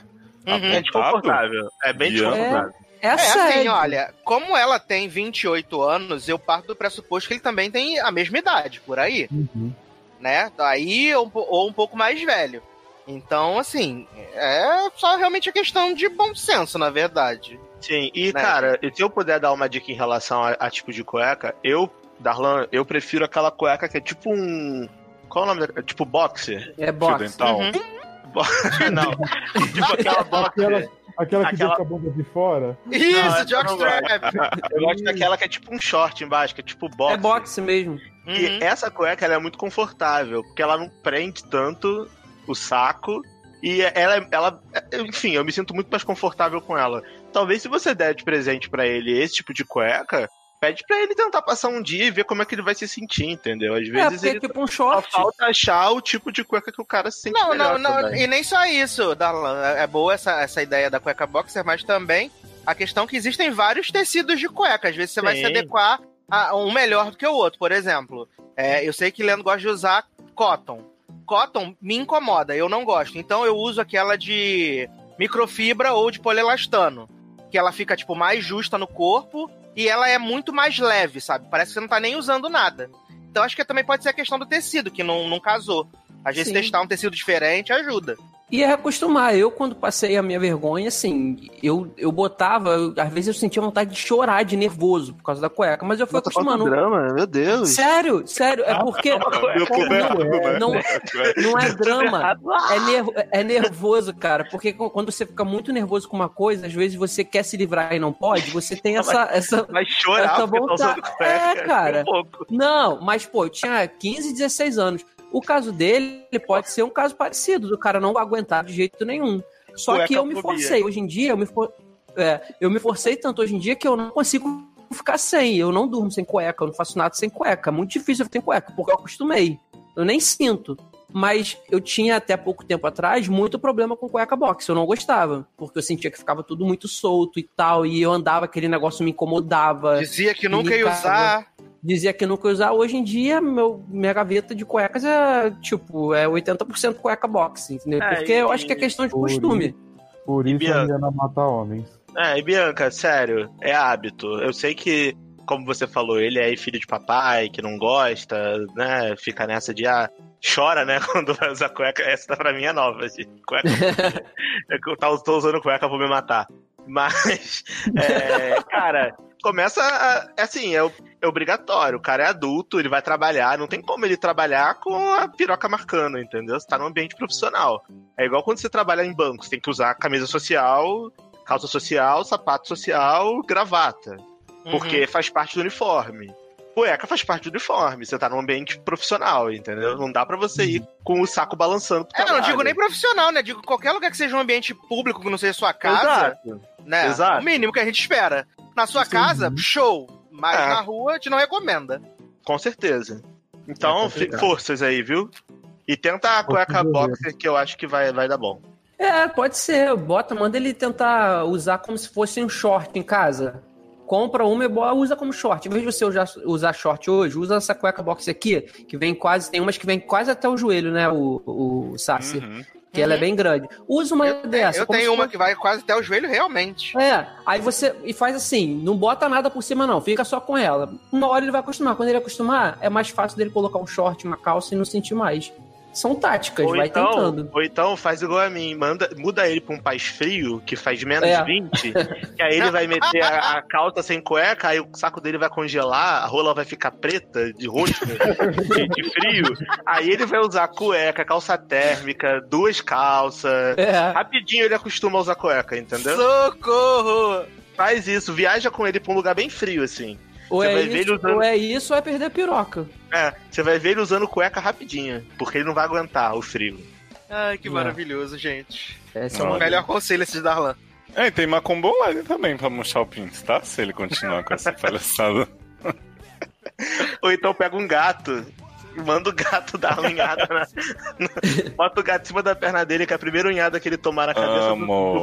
Uhum. É Apontado, desconfortável. É bem desconfortável. é É assim, olha, como ela tem 28 anos, eu parto do pressuposto que ele também tem a mesma idade, por aí, Uhum. né? Aí, ou, um ou um pouco mais velho. Então, assim, é só realmente a questão de bom senso, na verdade. Sim, e Né, cara, e se eu puder dar uma dica em relação a, a tipo de cueca, eu, Darlan, eu prefiro aquela cueca que é tipo um. Qual é o nome da. Tipo boxer? É Fio boxe. dental. Uhum. Não. tipo aquela boxer. Aquela, aquela que Aquela- deixa a bunda de fora. Isso, não jockstrap. Eu gosto daquela que é tipo um short embaixo, que é tipo boxer. É boxe mesmo. E Uhum. essa cueca ela é muito confortável, porque ela não prende tanto o saco. E ela, ela, enfim, eu me sinto muito mais confortável com ela. Talvez se você der de presente pra ele esse tipo de cueca, pede pra ele tentar passar um dia e ver como é que ele vai se sentir, entendeu? Às É, vezes é ele tipo um só short. falta achar o tipo de cueca que o cara se sente Não, melhor não, não, também. e nem só isso, Darlan. É boa essa, essa ideia da cueca boxer, mas também a questão que existem vários tecidos de cueca. Às vezes você vai se Sim. adequar a um melhor do que o outro. Por exemplo, é, eu sei que Leandro gosta de usar cotton. Cotton me incomoda, eu não gosto. Então eu uso aquela de microfibra ou de polielastano. Que ela fica, tipo, mais justa no corpo e ela é muito mais leve, sabe? Parece que você não tá nem usando nada. Então acho que também pode ser a questão do tecido, que não, não casou. Às vezes Sim. testar um tecido diferente ajuda. E é acostumar. Eu, quando passei a minha vergonha, assim, eu, eu botava, eu- às vezes eu sentia vontade de chorar de nervoso por causa da cueca, mas eu fui acostumando. drama, meu Deus. Sério, sério, é porque. Tudo errado, né? Não, não é drama, é, nervo- é nervoso, cara. Porque qu- quando você fica muito nervoso com uma coisa, às vezes você quer se livrar e não pode, você tem essa. essa... Vai chorar Essa tá usando vontade- cueca. É, cara. Um pouco. Não, mas, pô, eu tinha 15, 16 anos. O caso dele pode ser um caso parecido, do cara não aguentar de jeito nenhum. Só que eu me forcei. Hoje em dia, eu me, for... é, eu me forcei tanto hoje em dia que eu não consigo ficar sem. Eu não durmo sem cueca, eu não faço nada sem cueca. É muito difícil eu ter cueca, porque eu acostumei. Eu nem sinto. Mas eu tinha até pouco tempo atrás muito problema com cueca box. Eu não gostava. Porque eu sentia que ficava tudo muito solto e tal. E eu andava, aquele negócio me incomodava Dizia que nunca ia usar. Dizia que nunca ia usar. Hoje em dia, meu, minha gaveta de cuecas é, tipo, é 80% cueca box, entendeu? É, Porque eu e- acho que é questão de Por costume. Por isso Bianca? a mata homens. É, e Bianca, sério, é hábito. Eu sei que, como você falou, ele é filho de papai, que não gosta, né? Fica nessa de, ah, chora, né? Quando vai usar cueca. Essa pra mim é nova, de cueca. É que eu tá- tô usando cueca, vou me matar. Mas, é, cara, começa a, é assim, é, é obrigatório. O cara é adulto, ele vai trabalhar, não tem como ele trabalhar com a piroca marcando, entendeu? Você tá num ambiente profissional. É igual quando você trabalha em banco, você tem que usar camisa social, calça social, sapato social, gravata. Uhum. Porque faz parte do uniforme. Cueca faz parte do uniforme. Você tá num ambiente profissional, entendeu? Não dá pra você ir com o saco balançando pro É, não digo nem profissional, né? Digo qualquer lugar que seja um ambiente público, que não seja sua casa. Exato. Né? Exato. O mínimo que a gente espera. Na sua casa, show. Mas É. na rua, a gente não recomenda. Com certeza. Então, É forças aí, viu? E tenta a cueca boxer que eu acho que vai, vai dar bom. É, pode ser. Bota, manda ele tentar usar como se fosse um short em casa. Compra uma e bo- usa como short. Em vez de você usar, usar short hoje, usa essa cueca box aqui, que vem quase. Tem umas que vem quase até o joelho, né? O, o Sassi. Uhum. Que ela é bem grande. Usa uma Eu, dessa. eu tenho uma fosse- que vai quase até o joelho, realmente. É, aí você. E faz assim, não bota nada por cima, não. Fica só com ela. Uma hora ele vai acostumar. Quando ele acostumar, é mais fácil dele colocar um short, uma calça e não sentir mais. São táticas, Ou vai então, tentando. ou então faz igual a mim, manda, muda ele pra um país frio, que faz menos É. 20, que aí ele vai meter a, a calça sem cueca, aí o saco dele vai congelar, a rola vai ficar preta, de rosto, de, de frio. Aí ele vai usar cueca, calça térmica, duas calças. É. Rapidinho ele acostuma a usar cueca, entendeu? Socorro! Faz isso, viaja com ele pra um lugar bem frio, assim. Ou Você é, vai ver ele isso, usando- ou é isso ou é perder a piroca. É, você vai ver ele usando cueca rapidinho, porque ele não vai aguentar o frio. Ai, que É. maravilhoso, gente. Esse é. O melhor conselho esse de Darlan. É, e tem Macumba online também pra mostrar o pinto, tá? Se ele continuar com essa palhaçada. Ou então pega um gato e manda o gato dar uma unhada na... Bota o gato em cima da perna dele, que é a primeira unhada que ele tomar na cabeça do,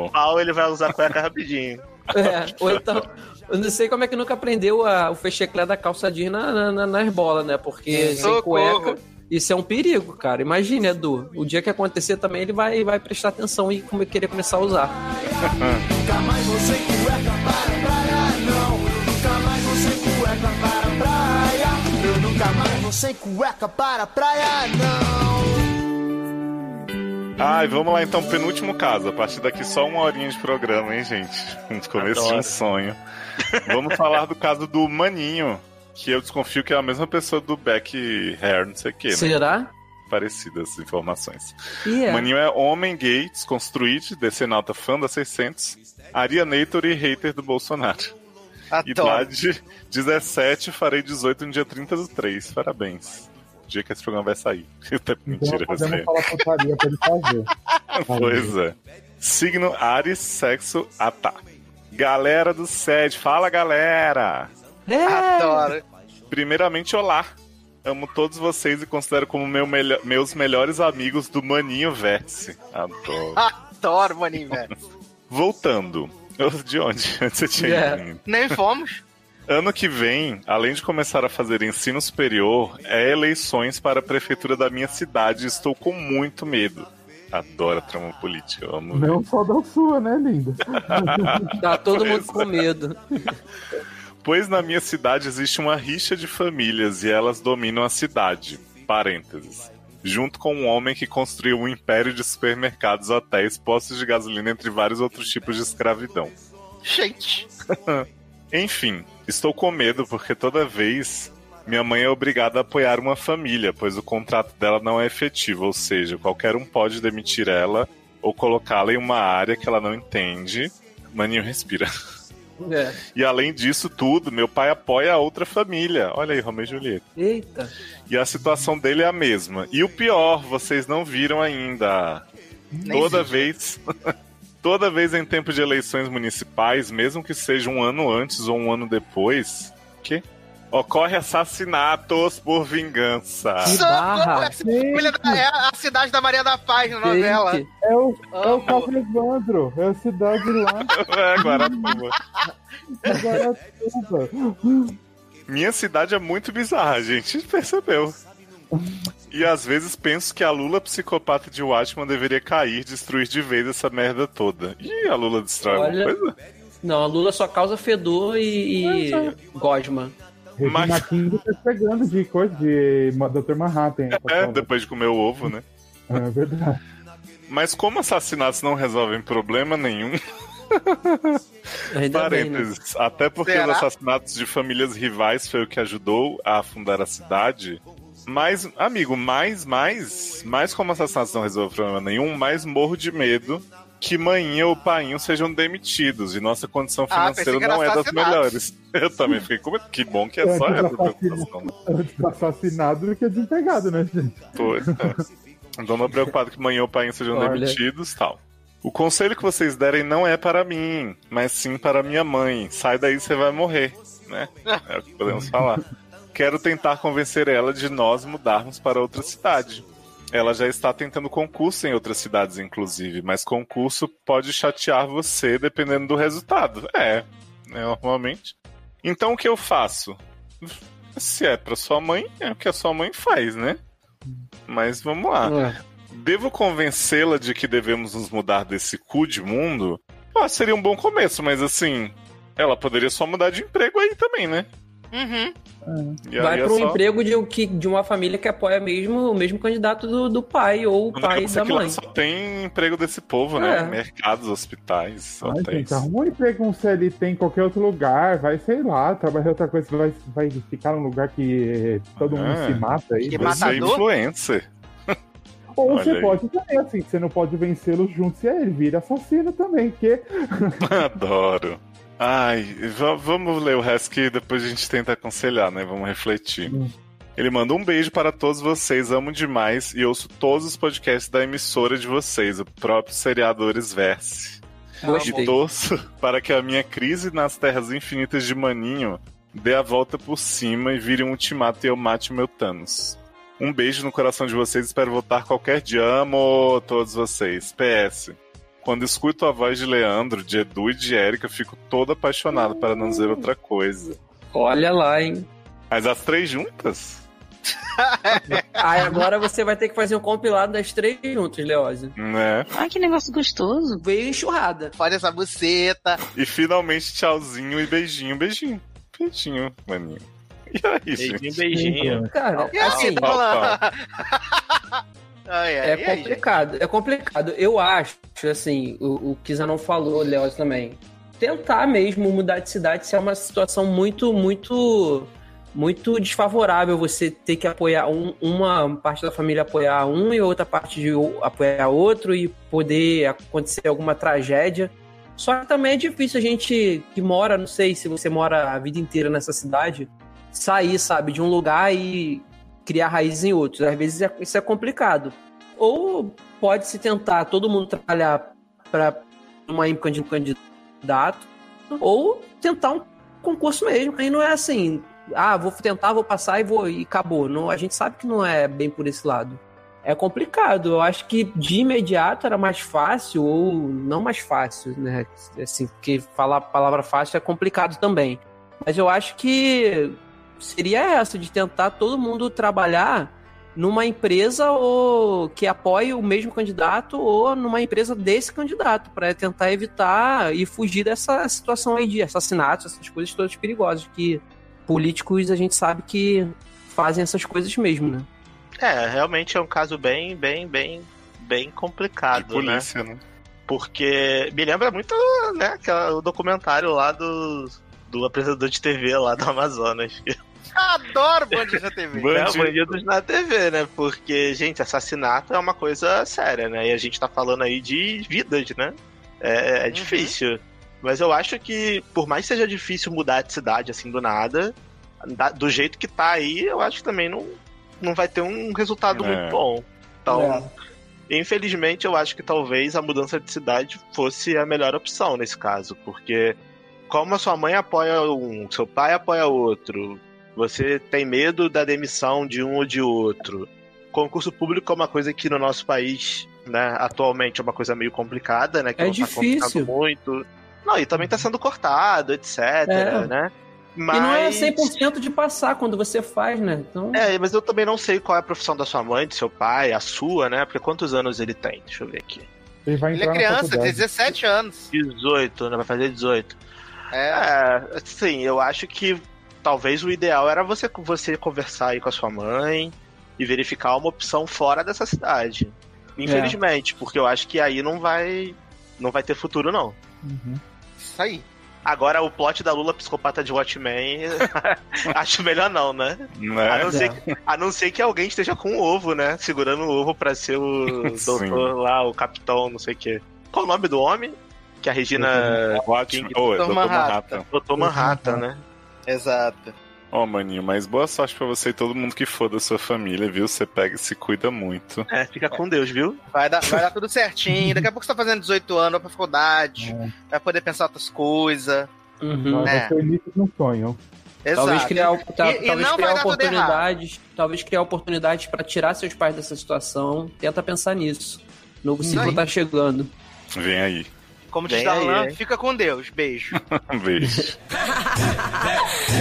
do pau, ele vai usar a cueca rapidinho. É, ou então, eu não sei como é que nunca aprendeu a- o fecheclé da calça jeans na, na, na, nas bolas, né? Porque sem cueca, isso é um perigo, cara. Imagine, Edu. O dia que acontecer também, ele vai, vai prestar atenção e querer começar a usar. Nunca mais vou sem cueca para a praia, não. Nunca mais vou sem cueca para a praia. Eu nunca mais vou sem cueca para a praia, não. Ai, vamos lá então, penúltimo caso. A partir daqui só uma horinha de programa, hein, gente? Um começo de um Adoro. sonho. Vamos falar do caso do Maninho, que eu desconfio que é a mesma pessoa do Beck Hair, não sei o que, né? Será? Parecidas informações. E é. Maninho é homem gay, desconstruído, decenalta fã da 600, arianator e hater do Bolsonaro. Adoro. Idade 17, farei 18 no dia 30 do 3. Parabéns. Dia que esse programa vai sair. Até Então mentira, vai podemos falar putaria pra ele fazer. Pois é. Signo Ares, sexo Atá. Galera do SED, fala galera! É. Adoro. Primeiramente, olá. Amo todos vocês e considero como meu melho- meus melhores amigos do Maninho Vértice. Adoro. Adoro, maninho, velho. Voltando. Eu- De onde? Você tinha É. ido, menino? Nem fomos. Ano que vem, além de começar a fazer ensino superior, é eleições para a prefeitura da minha cidade e estou com muito medo. Adoro a trama política, amo. Não só da sua, né, linda? Tá todo mundo com medo. Pois na minha cidade existe uma rixa de famílias e elas dominam a cidade. Parênteses. Junto com um homem que construiu um império de supermercados, hotéis, postos de gasolina, entre vários outros tipos de escravidão. Gente. Enfim, estou com medo porque toda vez minha mãe é obrigada a apoiar uma família, pois o contrato dela não é efetivo, ou seja, qualquer um pode demitir ela ou colocá-la em uma área que ela não entende. Maninho respira. É. E além disso tudo, meu pai apoia a outra família. Olha aí, Romeu e Julieta. Eita. E a situação dele é a mesma. E o pior, vocês não viram ainda. Nem toda vi. vez. toda vez em tempo de eleições municipais, mesmo que seja um ano antes ou um ano depois. Que? Ocorre assassinatos por vingança. Que barra. da- é a cidade da Maria da Paz na novela. Gente, É o, é o Evandro, é a cidade lá, É, Guaratuba. Guaratuba. Minha cidade é muito bizarra, a gente percebeu. E às vezes penso que a Lula psicopata de Watchman deveria cair, destruir de vez essa merda toda. Ih, a Lula destrói Olha. alguma coisa? Não, a Lula só causa fedor e, e gosma. Regina Mas- King tá chegando de coisa de Dr. Manhattan. É, depois de comer o ovo, né? É verdade. Mas como assassinatos não resolvem problema nenhum, Ainda bem, né? parênteses, até porque Será? os assassinatos de famílias rivais foi o que ajudou a fundar a cidade. Mas, amigo, mais, mais, mais como assassinatos não resolvem problema nenhum, mais morro de medo que manhinha ou painho sejam demitidos e nossa condição Ah, financeira era não é das melhores. Eu também fiquei com que bom que é só essa a preocupação. Antes assassinado do que desempregado, né, gente? Pois é. Então não preocupado que manhã ou pai sejam Olha. demitidos tal. O conselho que vocês derem não é para mim, mas sim para minha mãe. Sai daí, você vai morrer, né? É o que podemos falar. Quero tentar convencer ela de nós mudarmos para outra cidade. Ela já está tentando concurso em outras cidades, inclusive, mas concurso pode chatear você dependendo do resultado. É, né, normalmente. Então o que eu faço? Se é para sua mãe, é o que a sua mãe faz, né? Mas vamos lá. É. Devo convencê-la de que devemos nos mudar desse cu de mundo? Ah, seria um bom começo, mas assim, ela poderia só mudar de emprego aí também, né? Uhum. E Vai é para um só- emprego de, que, de uma família que apoia mesmo o mesmo candidato do, do pai ou o pai é da mãe. só tem emprego desse povo, né? É. Mercados, hospitais, Ai, hotéis. gente, arruma um emprego um CLT em qualquer outro lugar, vai, sei lá, trabalhar outra coisa, vai, vai ficar num lugar que todo mundo se mata aí. que. Você é matador? influencer. Ou olha você aí. pode também, assim, você não pode vencê-lo junto, e aí ele vira assassino também, que Adoro. Ai, va- vamos ler o resto que depois a gente tenta aconselhar, né? Vamos refletir. Hum. Ele manda um beijo para todos vocês, amo demais e ouço todos os podcasts da emissora de vocês, o próprio Seriadores Verse. Gostei. E torço para que a minha crise nas terras infinitas de Maninho dê a volta por cima e vire um ultimato e eu mate o meu Thanos. Um beijo no coração de vocês, espero voltar qualquer dia. Amo todos vocês. PS. Quando escuto a voz de Leandro, de Edu e de Érica, fico todo apaixonado para não dizer outra coisa. Olha lá, hein? Mas as três juntas? Aí agora você vai ter que fazer um compilado das três juntas, Leózio. Né? Ai, que negócio gostoso. Veio enxurrada. Olha essa buceta. E finalmente tchauzinho e beijinho, beijinho. Beijinho, maninho. E aí, Beijinho, gente? beijinho. Cara, E assim, assim, tá falando. Ai, ai, é complicado. É complicado. Eu acho, assim, o, o Kisa não falou, Leózio também. Tentar mesmo mudar de cidade se é uma situação muito, muito, muito desfavorável. Você ter que apoiar um- uma parte da família apoiar um e outra parte de apoiar outro e poder acontecer alguma tragédia. Só que também é difícil a gente que mora, não sei se você mora a vida inteira nessa cidade, sair, sabe, de um lugar e criar raízes em outros. Às vezes é- isso é complicado. Ou pode se tentar todo mundo trabalhar para uma época de um candidato, ou tentar um concurso mesmo. Aí não é assim, ah, vou tentar, vou passar e vou e acabou. Não, a gente sabe que não é bem por esse lado. É complicado. Eu acho que de imediato era mais fácil, ou não mais fácil, né? Assim, porque falar a palavra fácil é complicado também. Mas eu acho que seria essa, de tentar todo mundo trabalhar numa empresa ou que apoie o mesmo candidato ou numa empresa desse candidato, para tentar evitar e fugir dessa situação aí de assassinatos, essas coisas todas perigosas, que políticos a gente sabe que fazem essas coisas mesmo, né? É, realmente é um caso bem, bem, bem, bem De complicado, né? polícia, né? Porque me lembra muito, né, aquela- o documentário lá do, do apresentador de TV lá do Amazonas. Adoro Bandidos na TV. Ban- É, Bandido. bandidos na TV, né? Porque, gente, assassinato é uma coisa séria, né? E a gente tá falando aí de vidas, né? É, é Uhum. difícil. Mas eu acho que, por mais que seja difícil mudar de cidade assim do nada, da- do jeito que tá aí, eu acho que também não, não vai ter um resultado É. muito bom. Então, infelizmente, eu acho que talvez a mudança de cidade fosse a melhor opção nesse caso, porque como a sua mãe apoia um, seu pai apoia outro, você tem medo da demissão de um ou de outro. Concurso público é uma coisa que no nosso país, né, atualmente é uma coisa meio complicada, né? Que É não tá difícil. acontecendo muito. Não, e também tá sendo cortado, etc, É. né? Mas... E não é 100% de passar quando você faz, né? Então, É, mas eu também não sei qual é a profissão da sua mãe, do seu pai, a sua, né? Porque quantos anos ele tem? Deixa eu ver aqui. ele vai Ele é criança, faculdade. 17 anos. 18, né? Vai fazer 18. É. É, assim, eu acho que talvez o ideal era você, você conversar aí com a sua mãe e verificar uma opção fora dessa cidade. Infelizmente, porque eu acho que aí não vai não vai ter futuro não. Uhum. Isso aí. Agora o plot da Lula psicopata de Watchmen, acho melhor não, né? Né? A não, ser que, a não ser que alguém esteja com um ovo, né? Segurando o ovo pra ser o Sim. doutor lá, o capitão, não sei o quê. Qual o nome do homem? Que a Regina. King-. Dr. Manhattan. Doutor Manhattan, né? Exato. Ó, maninho, mas boa sorte pra você e todo mundo que for da sua família, viu? Você pega e se cuida muito. É, fica com Deus, viu? Vai dar, vai dar tudo certinho. Daqui a pouco você tá fazendo 18 anos, vai pra faculdade, vai poder pensar outras coisas. Uhum. Vai É. ser o início de um sonho. Exato. Talvez criar, E- e, talvez não criar oportunidades, talvez criar oportunidades pra tirar seus pais dessa situação. Tenta pensar nisso. Novo Isso ciclo aí. tá chegando. Vem aí. Como diz Darlan, fica com Deus. Beijo. Um beijo.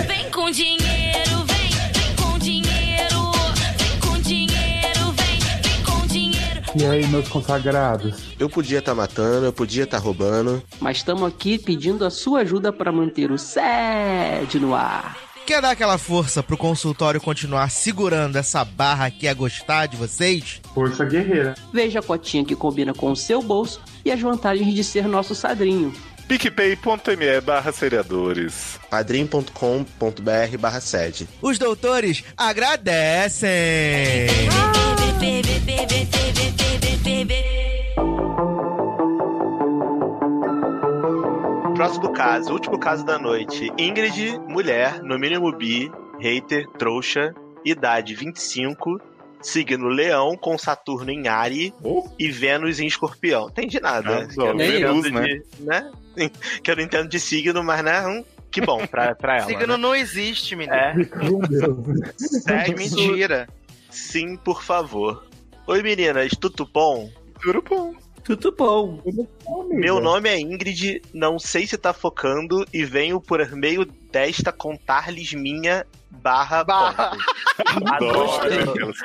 Vem com dinheiro, vem, vem com dinheiro, vem com dinheiro, vem, vem com dinheiro. E aí, meus consagrados? Eu podia estar matando, eu podia estar roubando. Mas estamos aqui pedindo a sua ajuda para manter o SED no ar. Quer dar aquela força pro consultório continuar segurando essa barra que é gostar de vocês? Força guerreira. Veja a cotinha que combina com o seu bolso e as vantagens de ser nosso sadrinho. picpay.me barra seriadores. padrim.com.br barra sede. Os doutores agradecem! Próximo caso, último caso da noite. Ingrid, mulher, no mínimo bi, hater, trouxa, idade 25, signo leão com Saturno em Ari Oh. e Vênus em escorpião. Entendi nada. Ah, que eu nem né? de, né? Que eu não entendo de signo, mas né? hum, que bom pra, pra ela. Signo né? não existe, menino. É. É mentira. sim, por favor. Oi meninas, tudo bom? Tudo bom. Tudo bom. Meu nome é Ingrid, não sei se tá focando e venho por meio desta contar-lhes minha barra Barra. Maravilhoso.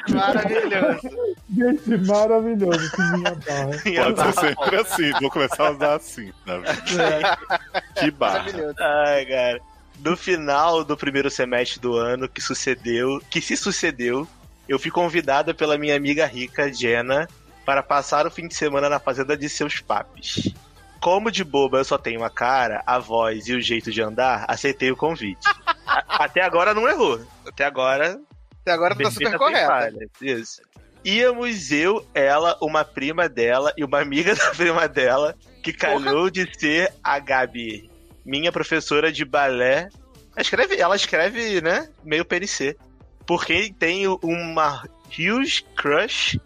Gente, maravilhoso que minha barra. Minha Pode barra ser sempre assim. Vou começar a usar assim. na vida. Que barra. Ai, cara. No final do primeiro semestre do ano que sucedeu, que se sucedeu, eu fui convidada pela minha amiga rica, Jenna, para passar o fim de semana na fazenda de seus papis. Como de boba eu só tenho a cara, a voz e o jeito de andar, aceitei o convite. Até agora não errou. Até agora Até agora tá super falha, Isso. Íamos eu, ela, uma prima dela e uma amiga da prima dela, que calhou de ser a Gabi, minha professora de balé. Ela escreve, ela escreve, né? Meio PNC. Por quem tenho uma huge crush,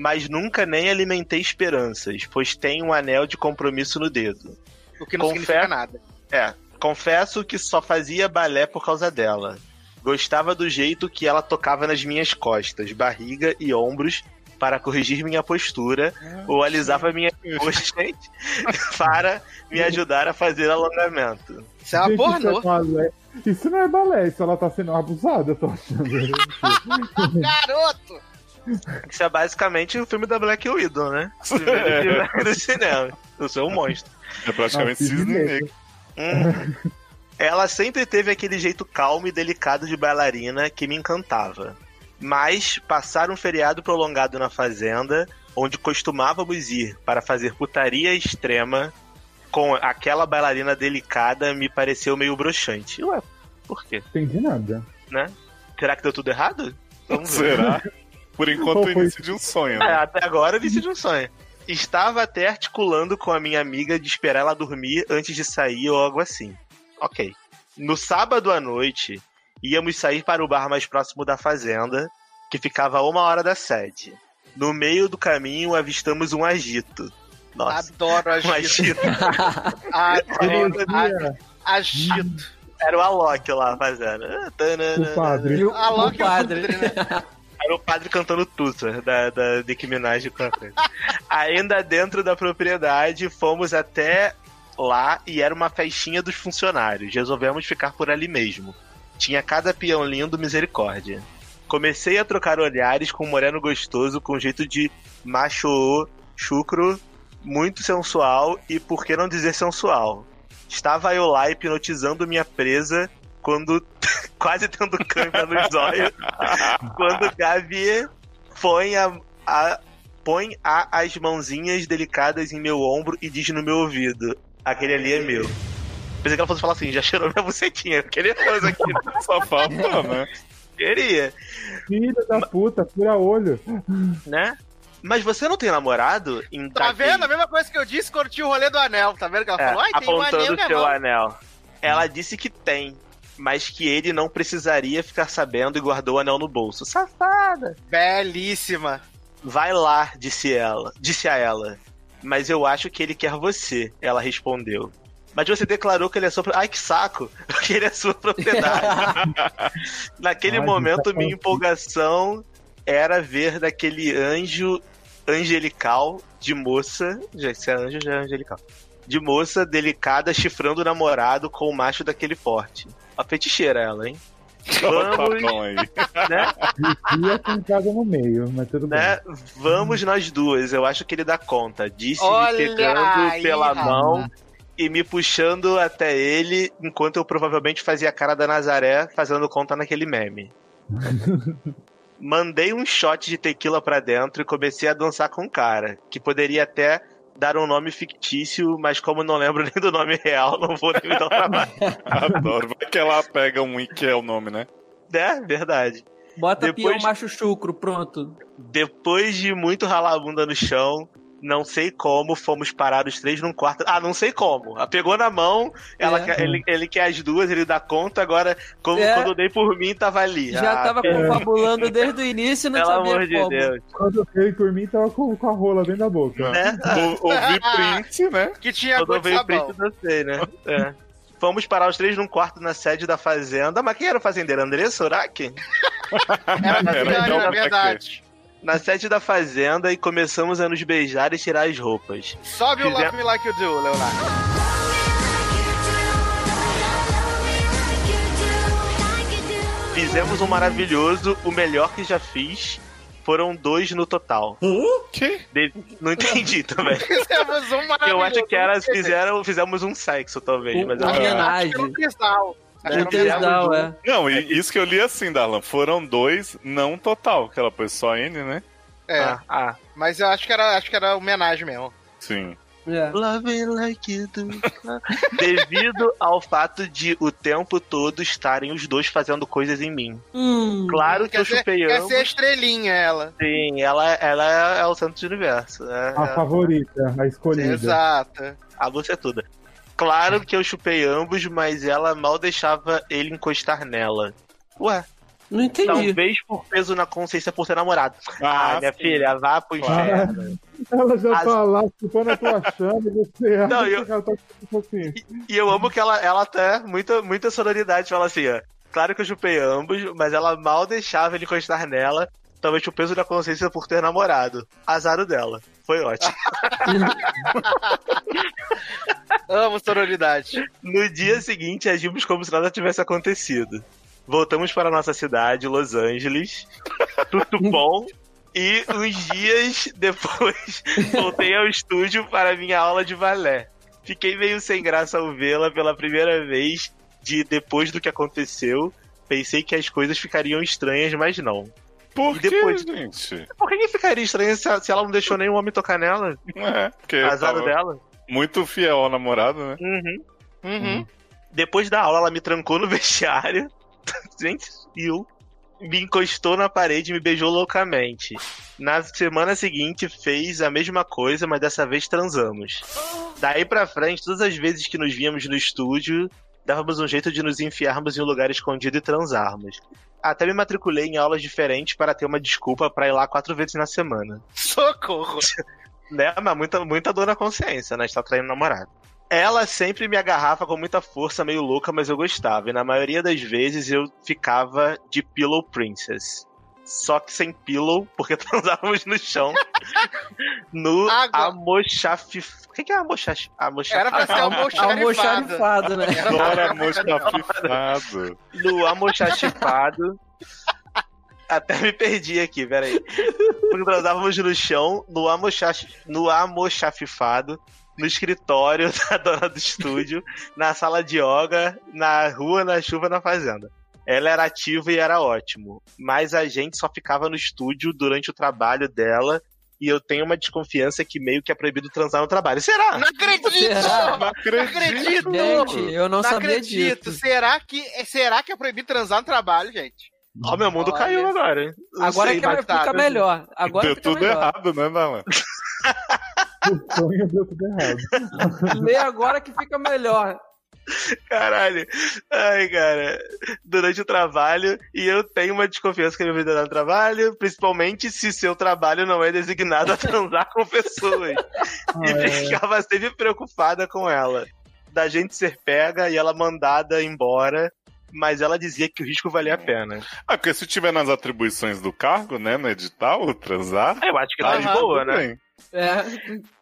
mas nunca nem alimentei esperanças, pois tenho um anel de compromisso no dedo. O que não Confere- significa nada. É, confesso que só fazia balé por causa dela. Gostava do jeito que ela tocava nas minhas costas, barriga e ombros para corrigir minha postura ou alisava minha coxa para me ajudar a fazer alongamento. Isso é uma pornô. É balé. isso não é balé, isso ela tá sendo abusada, eu tô achando. Garoto! Isso é basicamente o filme da Black Widow, né? Primeiro filme do cinema. Eu sou um monstro. É praticamente cisne negro. Hum. Ela sempre teve aquele jeito calmo e delicado de bailarina que me encantava. Mas passar um feriado prolongado na fazenda, onde costumávamos ir para fazer putaria extrema com aquela bailarina delicada, me pareceu meio broxante. Ué, por quê? Entendi nada. Né? Será que deu tudo errado? Vamos ver. Será? Por enquanto, o início de um sonho. É, Né? até agora eu disse de um sonho. Estava até articulando com a minha amiga de esperar ela dormir antes de sair ou algo assim. Ok. No sábado à noite, íamos sair para o bar mais próximo da fazenda, que ficava a uma hora da sede. No meio do caminho, avistamos um agito. Nossa, Adoro um agito. agito. Adoro Parecia agito. Era o Alok lá fazendo. O padre. O, A o é o padre. padre, né? Era o padre cantando Tussa, da, da Nicki Minaj. Ainda dentro da propriedade, fomos até lá e era uma festinha dos funcionários. Resolvemos ficar por ali mesmo. Tinha cada peão lindo, misericórdia. Comecei a trocar olhares com um moreno gostoso com jeito de macho chucro, muito sensual e por que não dizer sensual. Estava eu lá hipnotizando minha presa quando quase tendo câmera nos olhos quando Gabi põe a, a- põe a, as mãozinhas delicadas em meu ombro e diz no meu ouvido: aquele ali é meu. Pensei que ela fosse falar assim, já cheirou minha bucetinha. Queria coisa aqui. Só falta, né? Queria, Filho da puta, fura olho. né? Mas você não tem namorado em Tá vendo? A mesma coisa que eu disse quando tinha o rolê do anel. Tá vendo que ela É, falou? Ai, tem um anel apontando seu mão. anel. Ela disse que tem, mas que ele não precisaria ficar sabendo e guardou o anel no bolso. Safada! Belíssima. Vai lá, disse ela, disse a ela. Mas eu acho que ele quer você, ela respondeu. Mas você declarou que ele é sua. Ai, que saco! Que ele é sua propriedade. Naquele Ai, momento, tá minha empolgação era ver daquele anjo angelical de moça. Já, se é anjo, já é angelical. De moça delicada chifrando o namorado com o macho daquele porte. A feticheira ela, hein? Tá Vamos, né? Um casa no meio, mas tudo bem. né? Vamos nós duas, eu acho que ele dá conta. Disse Olha me pegando aí, pela rapaz. mão e me puxando até ele, enquanto eu provavelmente fazia a cara da Nazaré fazendo conta naquele meme. Mandei um shot de tequila pra dentro e comecei a dançar com o cara, que poderia até dar um nome fictício, mas como não lembro nem do nome real, não vou nem me dar o trabalho. Adoro. Vai que ela pega um e que é o nome, né? É, verdade. Bota Depois- peão macho chucro, pronto. Depois de muito ralar a bunda no chão, não sei como, fomos parar os três num quarto. Ah, não sei como. Ela pegou na mão, ela É. quer- ele, ele quer as duas, ele dá conta, agora, como, É. quando eu dei por mim, tava ali. Já Ah, tava confabulando desde o início e não Pelo sabia amor de como. Deus. Quando eu por mim, tava com, com a rola dentro da boca. Né? O- Ouvi print, né? Que tinha Quando eu sabão. preto, eu sei, né? É. Fomos parar os três num quarto na sede da fazenda. Mas quem era o fazendeiro? Andressa Uraki? Era Era igual na pra verdade. Na sede da fazenda e começamos a nos beijar e tirar as roupas. Sobe o Fizer- Love Me Like You Do, Leonardo. Fizemos um maravilhoso, o melhor que já fiz. Foram dois no total. Que? De- Não entendi também. Fizemos um maravilhoso. Eu acho que sei. fizeram, fizemos um sexo, talvez. Um- Mas eu uma homenagem. Acho É, é. Não, e isso que eu li assim, Darlan. Foram dois, não total, que ela pôs só N, né? É, Ah, ah. mas eu acho que era, acho que era homenagem mesmo. Sim. É. Love me like you do. Devido ao fato de o tempo todo estarem os dois fazendo coisas em mim. Hum, Claro que Quer eu ser, chupei quer ambos. ser estrelinha ela. Sim, ela, ela é o centro do universo. É, A é- favorita, a escolhida. Exato. a você é tudo. Claro que eu chupei ambos, mas ela mal deixava ele encostar nela. Ué, não entendi. talvez por peso na consciência por ter namorado. Ah, minha sim. filha, vá pro Claro. inferno. Ela já As- tá lá chupando a tua chama e você acha Não, eu- que ela tá tipo assim. E eu amo que ela, ela até, muita, muita sonoridade, fala assim, ó. Claro que eu chupei ambos, mas ela mal deixava ele encostar nela. Talvez o peso da consciência por ter namorado. Azar dela. Foi ótimo. Amo sororidade. No dia seguinte, agimos como se nada tivesse acontecido. Voltamos para a nossa cidade, Los Angeles. Tudo bom. E uns dias depois, voltei ao estúdio para minha aula de balé. Fiquei meio sem graça ao vê-la pela primeira vez de depois do que aconteceu. Pensei que as coisas ficariam estranhas, mas não. Por E que, depois? gente? Por que, ficaria estranho se, se ela não deixou nenhum homem tocar nela? É, porque Azar dela. muito fiel ao namorado, né? Uhum. Uhum. Depois da aula, ela me trancou no vestiário. Gente, viu? Me encostou na parede e me beijou loucamente. Na semana seguinte, fez a mesma coisa, mas dessa vez transamos. Daí pra frente, todas as vezes que nos víamos no estúdio, dávamos um jeito de nos enfiarmos em um lugar escondido e transarmos. Até me matriculei em aulas diferentes para ter uma desculpa pra ir lá quatro vezes na semana. Socorro. Né? Mas muita, muita dor na consciência, né? Estar traindo namorado. Ela sempre me agarrava com muita força, meio louca, mas eu gostava. E na maioria das vezes eu ficava de Pillow Princess. Só que sem pillow, porque transávamos no chão. no Água. amochafif... O que é amochaf... amochaf... Era pra ser almoxarifado. Almoxarifado, né? Adora mochafifado. no amochachifado. Até me perdi aqui, peraí. Porque transávamos no chão, no, amochach... no amochafifado, no escritório da dona do estúdio, na sala de yoga, na rua, na chuva, na fazenda. Ela era ativa e era ótimo. Mas a gente só ficava no estúdio durante o trabalho dela. E eu tenho uma desconfiança que meio que é proibido transar no trabalho. Será? Não acredito! Será? Não acredito. Gente, eu não, Não sabia acredito. disso. Será que, será que é proibido transar no trabalho, gente? Ó, meu mundo Olha. caiu agora. Não Agora sei, que fica tá. melhor. Agora Deu fica tudo melhor. errado, né, Darlan? O sonho deu tudo errado. Lê agora que fica melhor. Caralho. Ai, cara. Durante o trabalho, e eu tenho uma desconfiança que ele vai dar no trabalho, principalmente se seu trabalho não é designado a transar com pessoas. E é. ficava sempre preocupada com ela. Da gente ser pega e ela mandada embora. Mas ela dizia que o risco valia a pena. Ah, porque se tiver nas atribuições do cargo, né, no edital, transar. Eu acho que tá de boa, né? É,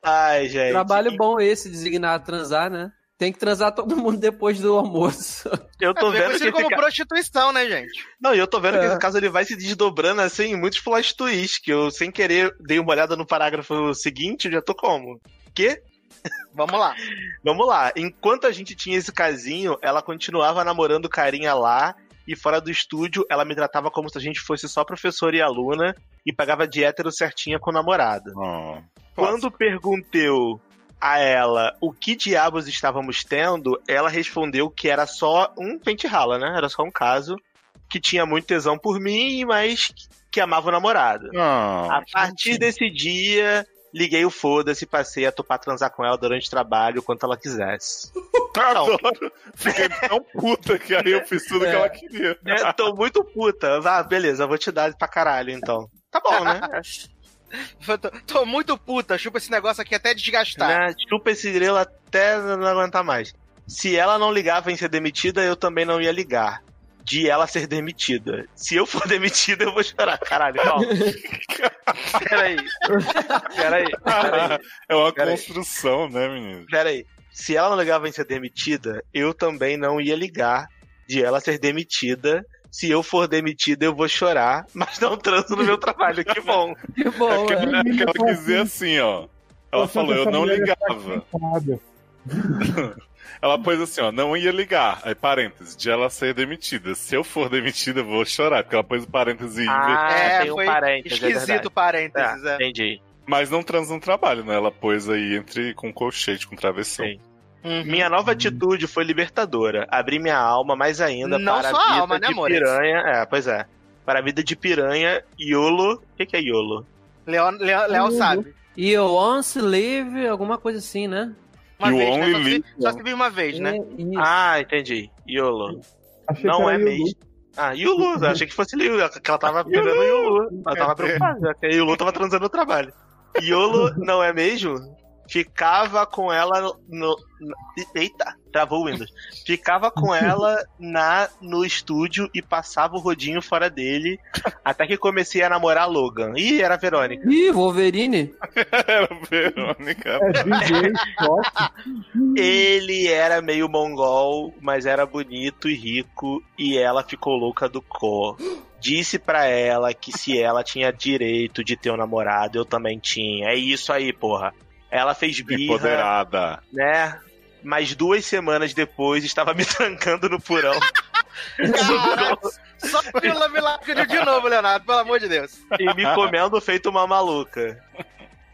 Ai, gente. trabalho bom esse, designado transar, né? Tem que transar todo mundo depois do almoço. Eu tô É vendo que como ca- prostituição, né, gente? Não, e eu tô vendo que É. esse caso ele vai se desdobrando assim em muitos plot twists, que eu, sem querer, dei uma olhada no parágrafo seguinte, eu já tô como? Que? Vamos lá. Vamos lá. Enquanto a gente tinha esse casinho, ela continuava namorando o carinha lá, e fora do estúdio, ela me tratava como se a gente fosse só professora e aluna, e pagava de hétero certinha com o namorado. Oh. Quando perguntei a ela o que diabos estávamos tendo, ela respondeu que era só um pente rala, né? Era só um caso que tinha muito tesão por mim, mas que amava o namorado. Ah, A partir desse dia, liguei o foda-se e passei a topar transar com ela durante o trabalho, quanto ela quisesse. adoro. Fiquei tão puta que aí eu fiz tudo que É. ela queria. É, tô muito puta. Vá, beleza, vou te dar pra caralho, então. Tá bom, né? Tô, tô muito puta, chupa esse negócio aqui até desgastar. Né? Chupa esse grelo até não aguentar mais. Se ela não ligava em ser demitida, eu também não ia ligar. De ela ser demitida. Se eu for demitida, eu vou chorar. Caralho, calma. Peraí. Peraí. Peraí. É uma Peraí. construção, né, menino? Peraí. Se ela não ligava em ser demitida, eu também não ia ligar de ela ser demitida. Se eu for demitida, eu vou chorar, mas não transo no meu trabalho. Que bom. Que bom, É é. que, é que ela quis dizer assim, ó. Ela Poxa, falou, eu não é ligava. Ela pôs assim, ó, não ia ligar. Aí, parênteses, de ela ser demitida. Se eu for demitida, eu vou chorar. Porque ela pôs o parênteses Ah, É, tem um foi parênteses, é Esquisito verdade. parênteses, É, é. entendi. Mas não transa no trabalho, né? Ela pôs aí entre com colchete, com travessão. Sim. Uhum. Minha nova atitude foi libertadora. Abri minha alma mais ainda Não para só a vida alma, né, de amores? piranha. É, pois é. Para a vida de piranha, YOLO. O que, que é YOLO? Léo, Léo, Léo sabe. E o once live, alguma coisa assim, né? Uma You vez, only né? Só se, live só se vive uma vez, né? É. Ah, entendi. YOLO. Achei Não é mesmo. Ah, Yulu. Eu achei que fosse Liu, que ela tava bebendo Yulu. Ela tava preocupada, que a Yulu tava transando no trabalho. Yolo, não é mesmo? Ficava com ela no. no- eita, travou o Windows. Ficava com ela na no estúdio e passava o rodinho fora dele. Até que comecei a namorar a Logan. Ih, era a Verônica. Ih, Wolverine. Era Verônica. É DJ. Ele era meio mongol, mas era bonito e rico, e ela ficou louca do co. Disse pra ela que se ela tinha direito de ter um namorado, eu também tinha. É isso aí, porra. Ela fez birra, Empoderada. né? Mas duas semanas depois estava me trancando no porão só pelo milagre de novo, Leonardo, pelo amor de Deus. e me comendo feito uma maluca.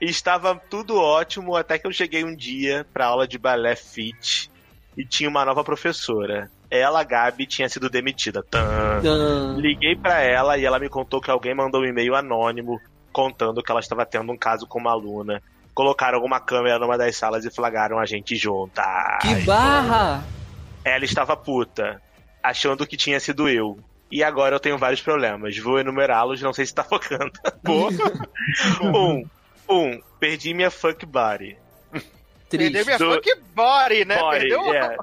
E Estava tudo ótimo até que eu cheguei um dia pra aula de balé fit e tinha uma nova professora. Ela, Gabi, tinha sido demitida. Tã. Liguei pra ela e ela me contou que alguém mandou um e-mail anônimo contando que ela estava tendo um caso com uma aluna. Colocaram alguma câmera numa das salas e flagraram a gente junta. Que barra! Ela estava puta, achando que tinha sido eu. E agora eu tenho vários problemas. Vou enumerá-los, não sei se tá focando. um, um, perdi minha fuck body. Perdeu Triste. minha Do- fuck body, né? Body, Perdeu é.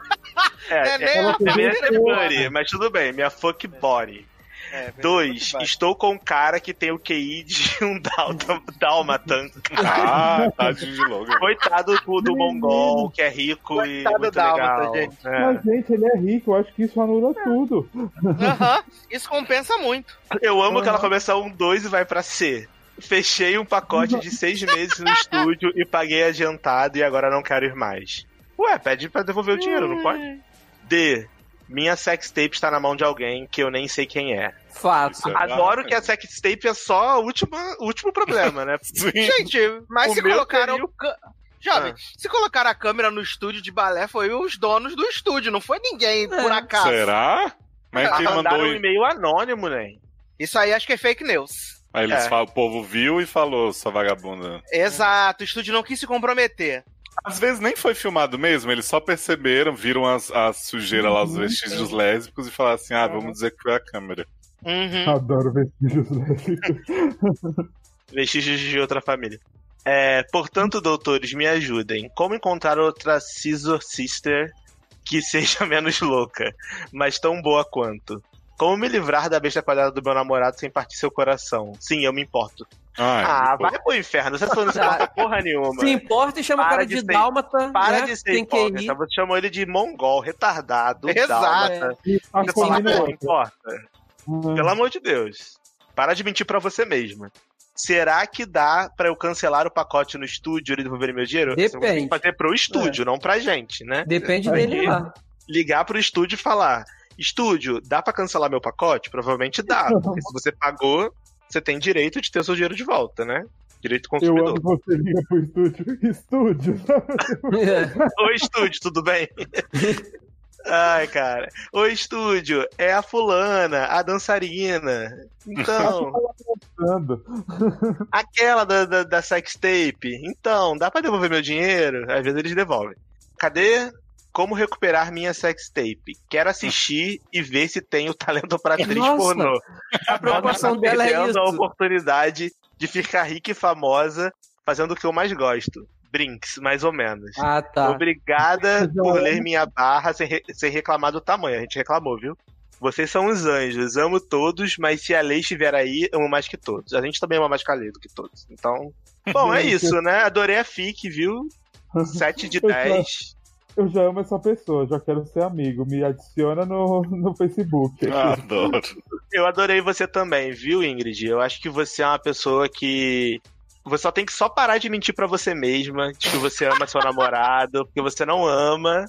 É, É, nem é, a é body, mas tudo bem, minha fuck body. É, perdeu Dois, estou com um cara que tem o QI de um dálta- dálmata. Ah, tadinho de Logan. Coitado do, do mongol, que é rico e Coitado muito dálmata, legal. gente. É. Mas, gente, ele é rico, eu acho que isso anula tudo. Aham, isso compensa muito. Eu amo que ela começa um 2 e vai pra C. Fechei um pacote de seis meses no estúdio e paguei adiantado e agora não quero ir mais. Ué, pede pra devolver o dinheiro, não pode? D. Minha sextape está na mão de alguém que eu nem sei quem é. Fato. Adoro que a sextape é só o último, o último problema, né? Sim. Gente, mas O se colocaram. teria o- ca- Jovem, Ah. se colocaram a câmera no estúdio de balé, foi os donos do estúdio, não foi ninguém por É. acaso. Será? Mas quem Mandaram mandou. um e-mail anônimo, né? Isso aí acho que é fake news. Aí eles É. falam, o povo viu e falou, sua vagabunda. Exato, o estúdio não quis se comprometer. Às vezes nem foi filmado mesmo, eles só perceberam, viram as, as sujeiras lá, os Uhum. vestígios lésbicos e falaram assim: ah, vamos dizer que foi a câmera. Uhum. Adoro vestígios lésbicos. Vestígios de outra família. É, portanto, doutores, me ajudem. Como encontrar outra Scissor Sister que seja menos louca, mas tão boa quanto? Como me livrar da besta quadrada do meu namorado sem partir seu coração? Sim, eu me importo. Ai, Ah, pô. vai pro inferno, você não se importa porra nenhuma. Se importa e chama o Para cara de de, ser- dálmata. Para né? de ser Tem hipócrita, você chamou ele de mongol, retardado, Exato. dálmata. E a Você fala, é não importa. outra. Pelo amor de Deus. Para de mentir pra você mesma. Será que dá pra eu cancelar o pacote no estúdio e devolver meu dinheiro? Você tem Depende. que fazer pro estúdio, não pra gente, né? Depende Aí. dele lá. Ligar pro estúdio e falar: Estúdio, dá pra cancelar meu pacote? Provavelmente dá. Porque se você pagou, você tem direito de ter o seu dinheiro de volta, né? Direito Eu consumidor. amo você liga pro estúdio. Estúdio. Oi, estúdio, tudo bem? Ai, cara. Oi, estúdio, é a fulana, a dançarina. Então, aquela da, da, da sex tape. Então, dá pra devolver meu dinheiro? Às vezes eles devolvem. Cadê? Como recuperar minha sex tape? Quero assistir e ver se tenho talento pra atriz Nossa, pornô. A preocupação Tá dela é perdendo a isso. oportunidade de ficar rica e famosa fazendo o que eu mais gosto. Brinks, mais ou menos. Ah, tá. Obrigada por ler minha barra sem, re- sem reclamar do tamanho. A gente reclamou, viu? Vocês são os anjos, amo todos, mas se a lei estiver aí, amo mais que todos. A gente também ama mais que a lei do que todos. Então. Bom, é isso, né? Adorei a FIC, viu? 7 de Eu já- 10. Eu já amo essa pessoa, já quero ser amigo. Me adiciona no, no Facebook. Adoro. Eu adorei você também, viu, Ingrid? Eu acho que você é uma pessoa que. Você só tem que só parar de mentir pra você mesma, de que você ama seu namorado, porque você não ama,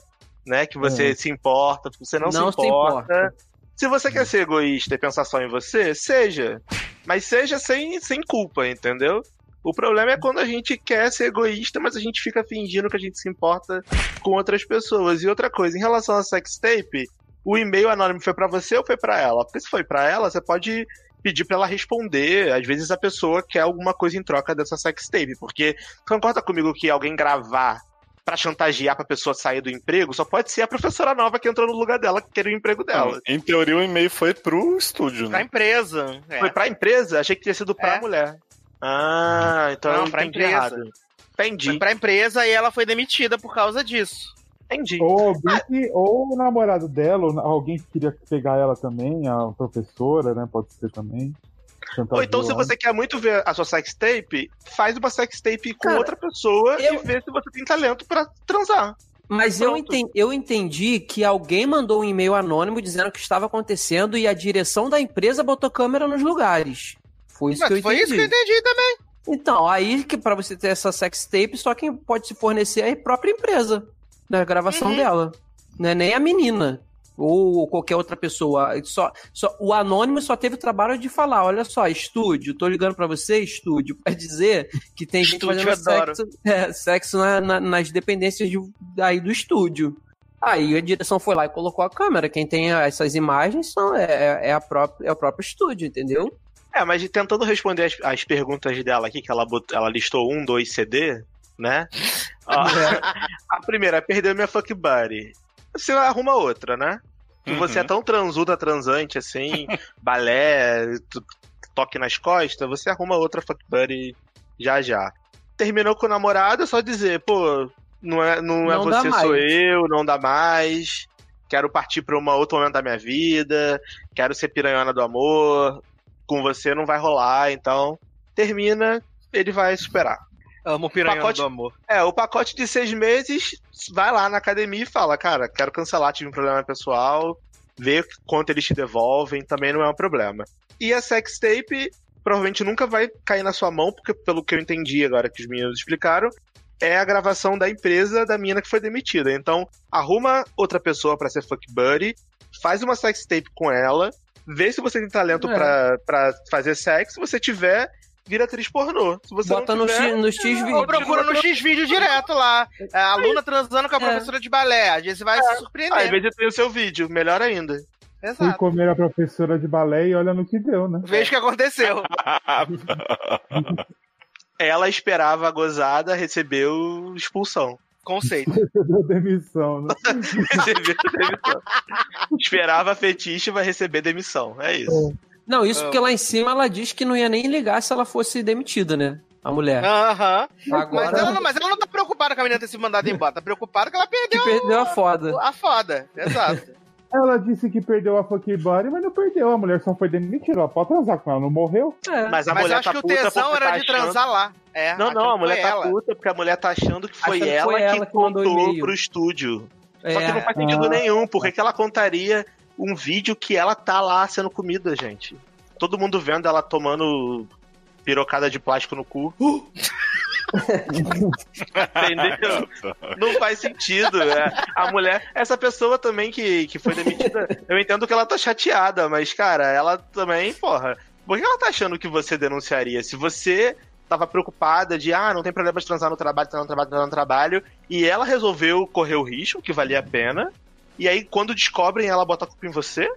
né? Que você É. se importa, porque você não, Não se se importa. importa. Se você quer ser egoísta e pensar só em você, seja. Mas seja sem, sem culpa, entendeu? O problema é quando a gente quer ser egoísta, mas a gente fica fingindo que a gente se importa com outras pessoas. E outra coisa, em relação a sex tape, o e-mail anônimo foi pra você ou foi pra ela? Porque se foi pra ela, você pode pedir pra ela responder. Às vezes a pessoa quer alguma coisa em troca dessa sex tape, porque concorda comigo que alguém gravar pra chantagear pra pessoa sair do emprego, só pode ser a professora nova que entrou no lugar dela, que queria o emprego dela. Em teoria, o e-mail foi pro estúdio, Pra né? empresa. É. Foi pra empresa? Achei que tinha sido pra É. mulher. Ah, então Não, eu pra entendi empresa. errado. Entendi, Foi pra empresa e ela foi demitida por causa disso. entendi. Ou, alguém que, ou o namorado dela, ou alguém que queria pegar ela também, a professora, né? Pode ser também. Ou então, se você quer muito ver a sua sex tape, faz uma sex tape com Cara, outra pessoa eu- e vê se você tem talento pra transar. Mas eu entendi, eu entendi que alguém mandou um e-mail anônimo dizendo o que estava acontecendo e a direção da empresa botou câmera nos lugares. Foi isso que eu Mas foi entendi. isso que eu entendi também. Então, aí que pra você ter essa sex tape, só quem pode se fornecer é a própria empresa na gravação Uhum. dela. Não é nem a menina. Ou qualquer outra pessoa. Só, só, o anônimo só teve o trabalho de falar: olha só, estúdio, tô ligando pra você, estúdio, pra dizer que tem gente Estúdio, fazendo sexo, é, sexo na- na- nas dependências de, aí do estúdio. Aí a direção foi lá e colocou a câmera. Quem tem essas imagens são, é, é, a própria, é o próprio estúdio, entendeu? É, mas tentando responder as, as perguntas dela aqui, que ela, bot- ela listou um, dois CD, né? Ó, a primeira, perdeu minha fuck buddy. Você arruma outra, né? Se você é Uhum. tão transuda, transante assim, balé, toque nas costas, você arruma outra fuck buddy já já. Terminou com o namorado, é só dizer, pô, não é, não é Não dá você, mais. sou eu, não dá mais. Quero partir pra um outro momento da minha vida. Quero ser piranhona do amor. Com você não vai rolar, então termina, ele vai superar. Amo o piranha Pacote- do amor. É, o pacote de seis meses, vai lá na academia e fala, cara, quero cancelar, tive um problema pessoal, vê quanto eles te devolvem, também não é um problema. E a sex tape provavelmente nunca vai cair na sua mão, porque pelo que eu entendi agora que os meninos explicaram, é a gravação da empresa da mina que foi demitida. Então, arruma outra pessoa pra ser fuck buddy, faz uma sex tape com ela, vê se você tem talento É. pra, pra fazer sexo, se você tiver, vira atriz pornô. Se você Bota não no, tiver, X, no X Ou vídeo. procura no X-Vídeo direto lá. É, A aluna transando com a É. professora de balé. Às vezes você vai se Ah, Às surpreender. vezes tem o seu vídeo, melhor ainda. Fui Exato. comer a professora de balé e olha no que deu, né? Veja o que aconteceu. Ela esperava a gozada, recebeu expulsão. Conceito. Recebeu demissão, né? Recebeu demissão. Esperava fetiche vai receber demissão. É isso. Não, isso porque lá em cima ela diz que não ia nem ligar se ela fosse demitida, né? A mulher. Aham. Agora- Mas, ela não, mas ela não tá preocupada com a menina ter se mandado embora. Tá preocupada que ela Que perdeu perdeu a foda. a foda. Exato. Ela disse que perdeu a fuck body, mas não perdeu. A mulher só foi demitida. Ela pode transar com ela, não morreu? É. Mas a Mas eu mulher acho tá que o puta tesão porque era tá de achando- transar lá. É, Não, não, a mulher tá ela. puta porque a mulher tá achando que foi Achando ela foi ela que que contou pro estúdio. Só É. que não faz sentido Ah. nenhum. Por que que ela contaria um vídeo que ela tá lá sendo comida, gente? Todo mundo vendo ela tomando pirocada de plástico no cu. Entendeu? Não faz sentido. é. A mulher, essa pessoa também que, que foi demitida, eu entendo que ela tá chateada, mas, cara, ela também, porra. Por que ela tá achando que você denunciaria? Se você tava preocupada de, ah, não tem problema de transar no trabalho, transar no trabalho, transar no trabalho, e ela resolveu correr o risco, que valia a pena, e aí quando descobrem ela bota a culpa em você,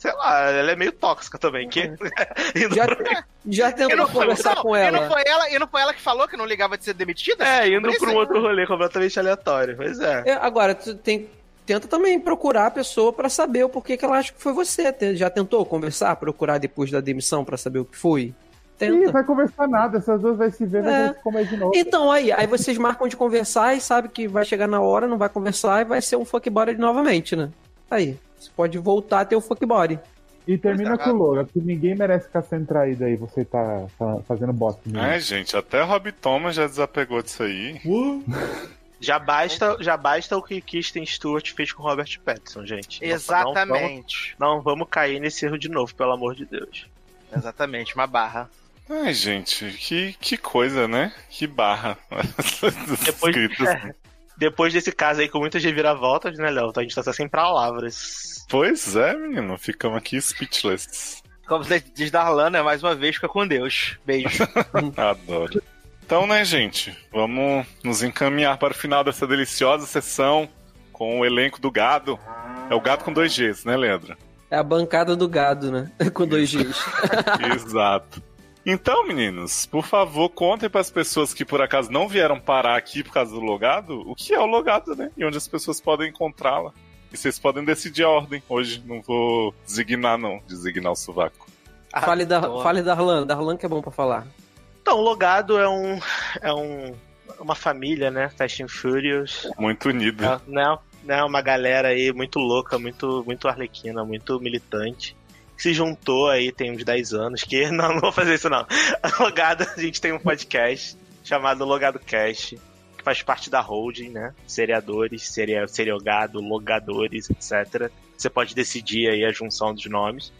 sei lá, ela é meio tóxica também. Que... Já, já E tentou não, foi, conversar não, com e ela. não foi ela. E não foi ela que falou que não ligava de ser demitida? É, indo pra um outro rolê completamente aleatório. Pois é. É, agora, tu tem, tenta também procurar a pessoa pra saber o porquê que ela acha que foi você. Já tentou conversar, procurar depois da demissão pra saber o que foi? Ih, Tenta. vai conversar nada. Essas duas vai se ver, vai É. se comer de novo. Então, aí, aí vocês marcam de conversar e sabe que vai chegar na hora, não vai conversar e vai ser um fuckbody novamente, né? Aí, você pode voltar a ter o fuckbody. E termina é, com o Logan, que ninguém merece ficar sendo traído aí. Você tá, tá fazendo bosta. mesmo. Ai, gente, até Rob Thomas já desapegou disso aí. Já basta, já basta o que Kristen Stewart fez com Robert Pattinson, gente. Não- Não, Exatamente. não vamos cair nesse erro de novo, pelo amor de Deus. Exatamente, uma barra. Ai, gente, que, que coisa, né? Que barra. Depois- Escritos. Depois desse caso aí com muitas reviravoltas, né, Léo? A gente tá sem palavras. Pois é, menino, ficamos aqui speechless. Como você diz Darlan, né? Mais uma vez, fica com Deus. Beijo. Adoro. Então, né, gente, vamos nos encaminhar para o final dessa deliciosa sessão com o elenco do gado. É o gado com dois Gs, né, Leandro? É a bancada do gado, né? Com dois Gs. Exato. Então, meninos, por favor, contem para as pessoas que por acaso não vieram parar aqui por causa do logado, o que é o logado, né? E onde as pessoas podem encontrá-la. E vocês podem decidir a ordem. Hoje não vou designar, não. Designar o sovaco. Fale, da, fale Darlan, Darlan que é bom pra falar. Então, o Logado é um. É um. Uma família, né? Fast and Furious. Muito unido. É, né, né, uma galera aí muito louca, muito, muito arlequina, muito militante. Se juntou aí tem uns 10 anos. Que não, não vou fazer isso não. A Logado, a gente tem um podcast chamado Logado Cast. Que faz parte da holding, né? Seriadores, seria, seriogado, logadores, etc. Você pode decidir aí a junção dos nomes.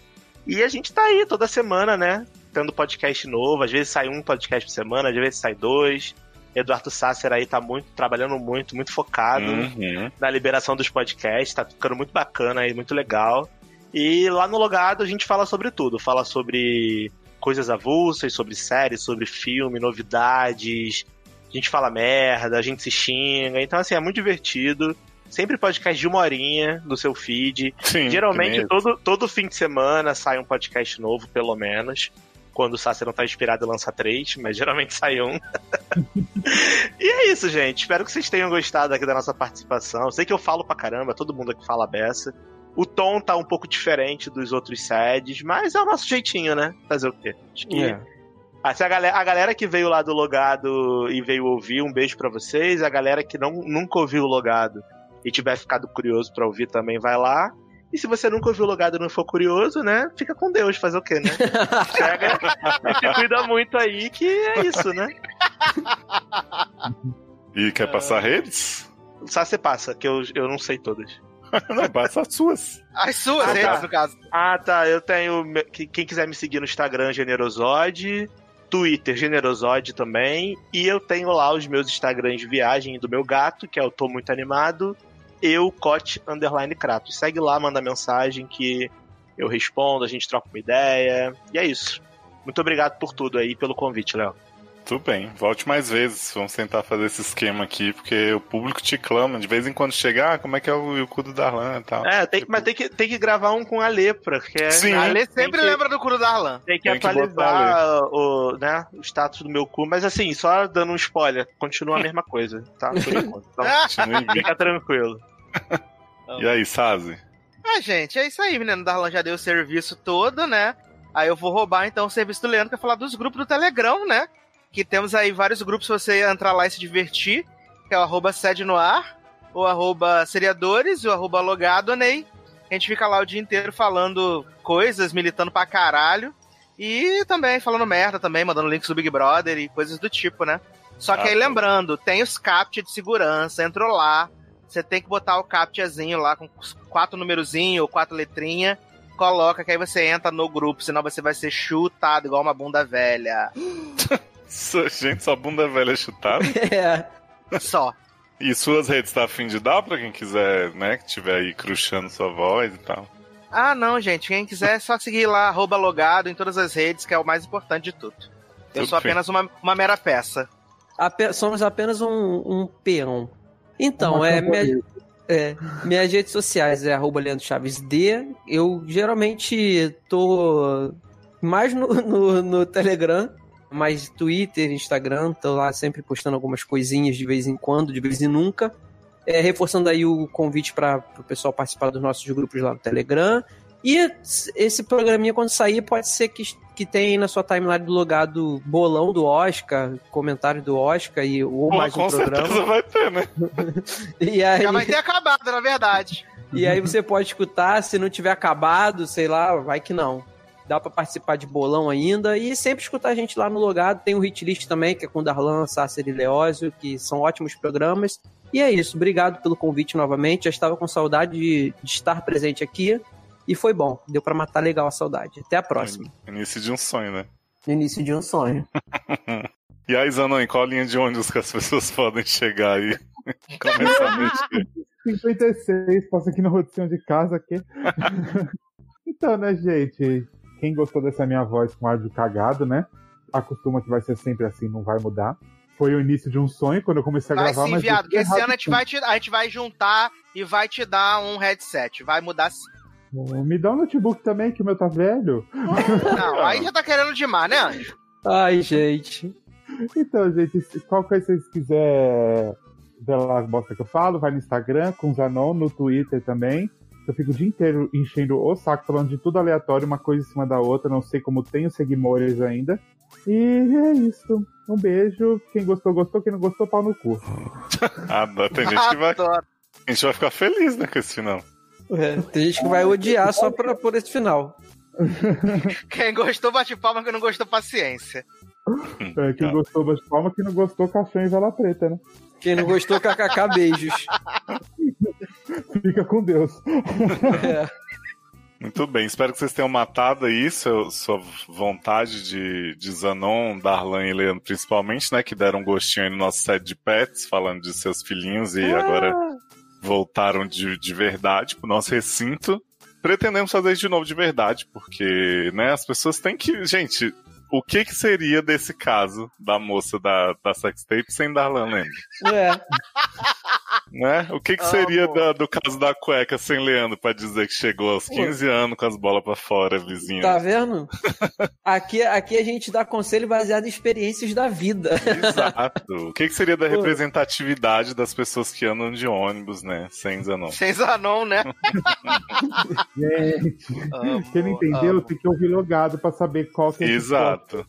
E a gente tá aí toda semana, né? Tendo podcast novo. Às vezes sai um podcast por semana, às vezes sai dois. Eduardo Sasser aí tá muito, trabalhando muito, muito focado Uhum. na liberação dos podcasts, tá ficando muito bacana aí, muito legal. E lá no Logado a gente fala sobre tudo, fala sobre coisas avulsas, sobre séries, sobre filme, novidades. A gente fala merda, a gente se xinga. Então, assim, é muito divertido. Sempre podcast de uma horinha no seu feed. Sim, Geralmente, todo, todo fim de semana sai um podcast novo, pelo menos. Quando o Sasser não tá inspirado, lança três, mas geralmente sai um. e é isso, gente. Espero que vocês tenham gostado aqui da nossa participação. Sei que eu falo pra caramba, todo mundo aqui fala beça. O tom tá um pouco diferente dos outros sedes, mas é o nosso jeitinho, né? Fazer o quê? Acho que É. ah, se a, galera, a galera que veio lá do Logado e veio ouvir, um beijo pra vocês. A galera que não, nunca ouviu o Logado e tiver ficado curioso pra ouvir também, vai lá. E se você nunca ouviu o Logado e não for curioso, né? Fica com Deus, fazer o quê, né? Pega e se cuida muito aí, que é isso, né? E quer passar redes? Só você passa, que eu, eu não sei todas. Não, passa as suas. As suas Ah, redes, tá. no caso. Ah, tá. Eu tenho. Quem quiser me seguir no Instagram, Generosode. Twitter, Generosode também. E eu tenho lá os meus Instagrams de viagem do meu gato, que é o Tô Muito Animado. Eu, Cote Underline Kratos. Segue lá, manda mensagem que eu respondo, a gente troca uma ideia. E é isso. Muito obrigado por tudo aí, pelo convite, Léo. Tudo bem, volte mais vezes. Vamos tentar fazer esse esquema aqui, porque o público te clama. De vez em quando chegar, ah, como é que é o, o cu do Darlan e tal. É, tem, que- mas tem que, tem que gravar um com a lepra, que é. Sim. A Lê sempre que- lembra do cu do Darlan. Tem que Tem que atualizar o, né, o status do meu cu, mas assim, só dando um spoiler, continua a mesma coisa, tá? Por enquanto. Então, fica tranquilo. E aí, Sazi? Ah, gente, é isso aí, menino. O Darlan já deu o serviço todo, né? Aí eu vou roubar então o serviço do Leandro pra falar dos grupos do Telegram, né? Que temos aí vários grupos pra você entrar lá e se divertir. Que é o arroba sede no ar, o arroba seriadores o arroba logado, Ney. A gente fica lá o dia inteiro falando coisas, militando pra caralho. E também falando merda também, mandando links do Big Brother e coisas do tipo, né? Só que Ah, aí tá. lembrando, tem os captcha de segurança, entrou lá, você tem que botar o captchazinho lá com quatro numerozinhos ou quatro letrinhas, coloca que aí você entra no grupo, senão você vai ser chutado igual uma bunda velha. Sua- Gente, sua bunda velha é chutada. É. Só. E suas redes tá afim de dar pra quem quiser, né, que tiver aí cruxando sua voz e tal. Ah, não, gente. Quem quiser é só seguir lá, arroba logado em todas as redes, que é o mais importante de tudo. Eu Tudo sou apenas uma, uma mera peça. Ape- somos apenas um, um peão. Então, Uma é, minha, é, minhas redes sociais é arroba Leandro Chaves D. Eu geralmente tô mais no, no, no Telegram, mas Twitter, Instagram, tô lá sempre postando algumas coisinhas de vez em quando, de vez em nunca. É, reforçando aí o convite para o pessoal participar dos nossos grupos lá no Telegram. E esse programinha, quando sair, pode ser que, que tenha aí na sua timeline do logado bolão do Oscar, comentário do Oscar e, ou Pô, mais um com programa. certeza vai ter, né? E aí, Já vai ter acabado, na verdade. e aí você pode escutar, se não tiver acabado, sei lá, vai que não. Dá pra participar de bolão ainda e sempre escutar a gente lá no Logado. Tem o Hit List também, que é com Darlan, Sácer e Leózio, que são ótimos programas. E é isso, obrigado pelo convite novamente. Já estava com saudade de, de estar presente aqui e foi bom. Deu pra matar legal a saudade. Até a próxima. Início de um sonho, né? Início de um sonho. E aí, Zanon, em qual linha de ônibus que as pessoas podem chegar aí? Começar a mexer. 56, passa aqui no roteção de casa aqui. então, né, gente? Quem gostou dessa minha voz com áudio cagado, né? Acostuma que vai ser sempre assim, não vai mudar. Foi o início de um sonho quando eu comecei a Vai gravar, sim, mas. viado, eu que fiz esse ano a gente, vai te, a gente vai juntar e vai te dar um headset. Vai mudar sim. Me dá um notebook também, que o meu tá velho. Não, aí já tá querendo demais, né, Anjo? Ai, gente. Então, gente, qualquer coisa que vocês quiserem ver lá as bosta que eu falo, vai no Instagram, com o Zanon, no Twitter também. Eu fico o dia inteiro enchendo o saco, falando de tudo aleatório, uma coisa em cima da outra. Não sei como tenho seguidores ainda. E é isso. Um beijo. Quem gostou, gostou. Quem não gostou, pau no cu. Ah, tem gente que vai. A gente vai ficar feliz, né, com esse final. É, tem gente que vai odiar só pra, por esse final. Quem gostou, bate palma. Quem não gostou, paciência. É, quem Tá. gostou, bate palma. Quem não gostou, caixão e vela preta, né? Quem não gostou, kkk, beijos. Fica com Deus. É. Muito bem, espero que vocês tenham matado aí seu, sua vontade de, de Zanon, Darlan e Leandro, principalmente, né? Que deram um gostinho aí no nosso set de pets, falando de seus filhinhos e agora voltaram de, de verdade pro nosso recinto. Pretendemos fazer isso de novo de verdade, porque, né, as pessoas têm que. Gente, o que que seria desse caso da moça da, da sextape sem Darlan Leme? É. Né? O que, que seria da- do caso da cueca sem Leandro pra dizer que chegou aos 15 anos com as bolas pra fora, vizinho? Tá vendo? Aqui, aqui a gente dá conselho baseado em experiências da vida. Exato. O que, que seria da representatividade das pessoas que andam de ônibus, né? Sem Zanon. Sem Zanon, né? Gente, Amo, quem não entendeu amo. tem que ouvir logado pra saber qual que é esse Exato.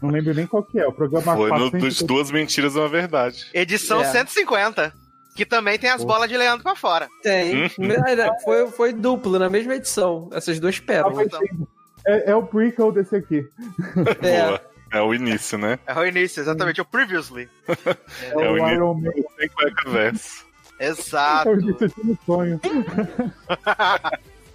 Não lembro nem qual que é. O programa Foi no 400 dos Duas Mentiras e uma Verdade. Edição É. 150. Que também tem as bolas de Leandro pra fora. Tem. Hum? Foi, foi duplo na mesma edição. Essas duas pérolas. mas tem- É, é o prequel desse aqui. É. Boa. É o início, né? É o início, exatamente. O Previously. É, É o o início. Iron Man. Sem cueca verso. Exato. É o início de um sonho.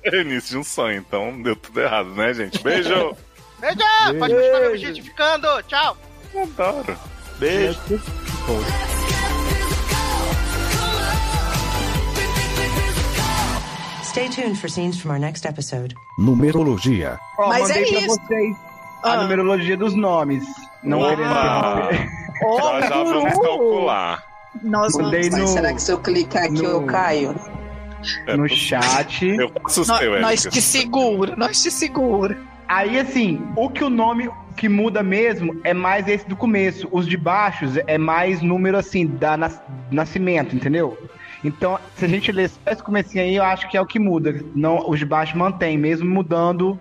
É o início de um sonho, então deu tudo errado, né, gente? Beijo! Beijo! Pode continuar me objetificando. Tchau. Adoro. Beijo. Stay tuned for scenes from our next episode. Numerologia. Ó, Mas mandei é pra isso. vocês. a numerologia dos nomes. Não Opa! querendo interromper. Já já vamos calcular. Nós Mudei vamos. no- Será que se eu clicar aqui eu no- caio? É no possível. chat. Eu faço o Nós, seu, nós te segura, nós te segura. Aí, assim, o que o nome que muda mesmo é mais esse do começo. Os de baixos é mais número, assim, da nas- nascimento, entendeu? Então, se a gente ler só esse comecinho aí, eu acho que é o que muda. Não, os de baixo mantém, mesmo mudando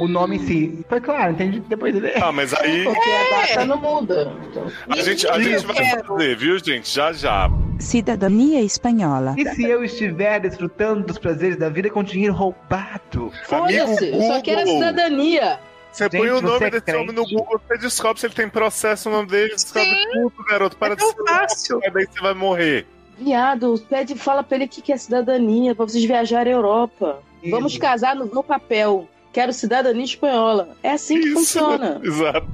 o nome em si. Foi claro, entendi depois dele. Ah, mas aí Porque a data não muda. Então, a gente, a gente vai fazer, viu, gente? Já já. Cidadania espanhola. E se eu estiver desfrutando dos prazeres da vida com dinheiro roubado? Foda-se, eu só quero a cidadania. Você põe Gente, o nome é desse crente? homem no Google, você descobre se ele tem processo no nome dele, descobre tudo, garoto. Para de ser fácil. daí você vai morrer. Viado, pede, fala pra ele o que que é cidadania, pra vocês viajarem à Europa. Vamos casar no, no papel. Quero cidadania espanhola. É assim que funciona. Exato.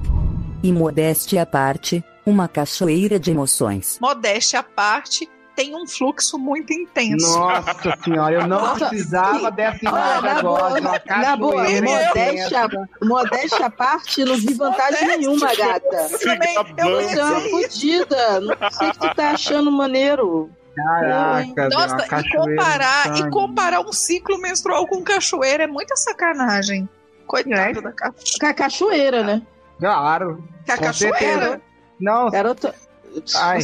E modéstia à parte, uma cachoeira de emoções. Modéstia à parte, tem um fluxo muito intenso. Nossa senhora, eu não Nossa, precisava dessa Ah, imagem na agora. boa, uma na boa, modéstia, modéstia à parte, não vi vantagem nenhuma, gata. Também, eu é uma fodida. Não sei o que tu tá achando maneiro. Caraca, Nossa, uma e comparar, e comparar um ciclo menstrual com cachoeira é muita sacanagem. Coitado da cachoeira. Com a cachoeira, né? Claro. Com a com cachoeira. certeza. Não, Garota. Ai.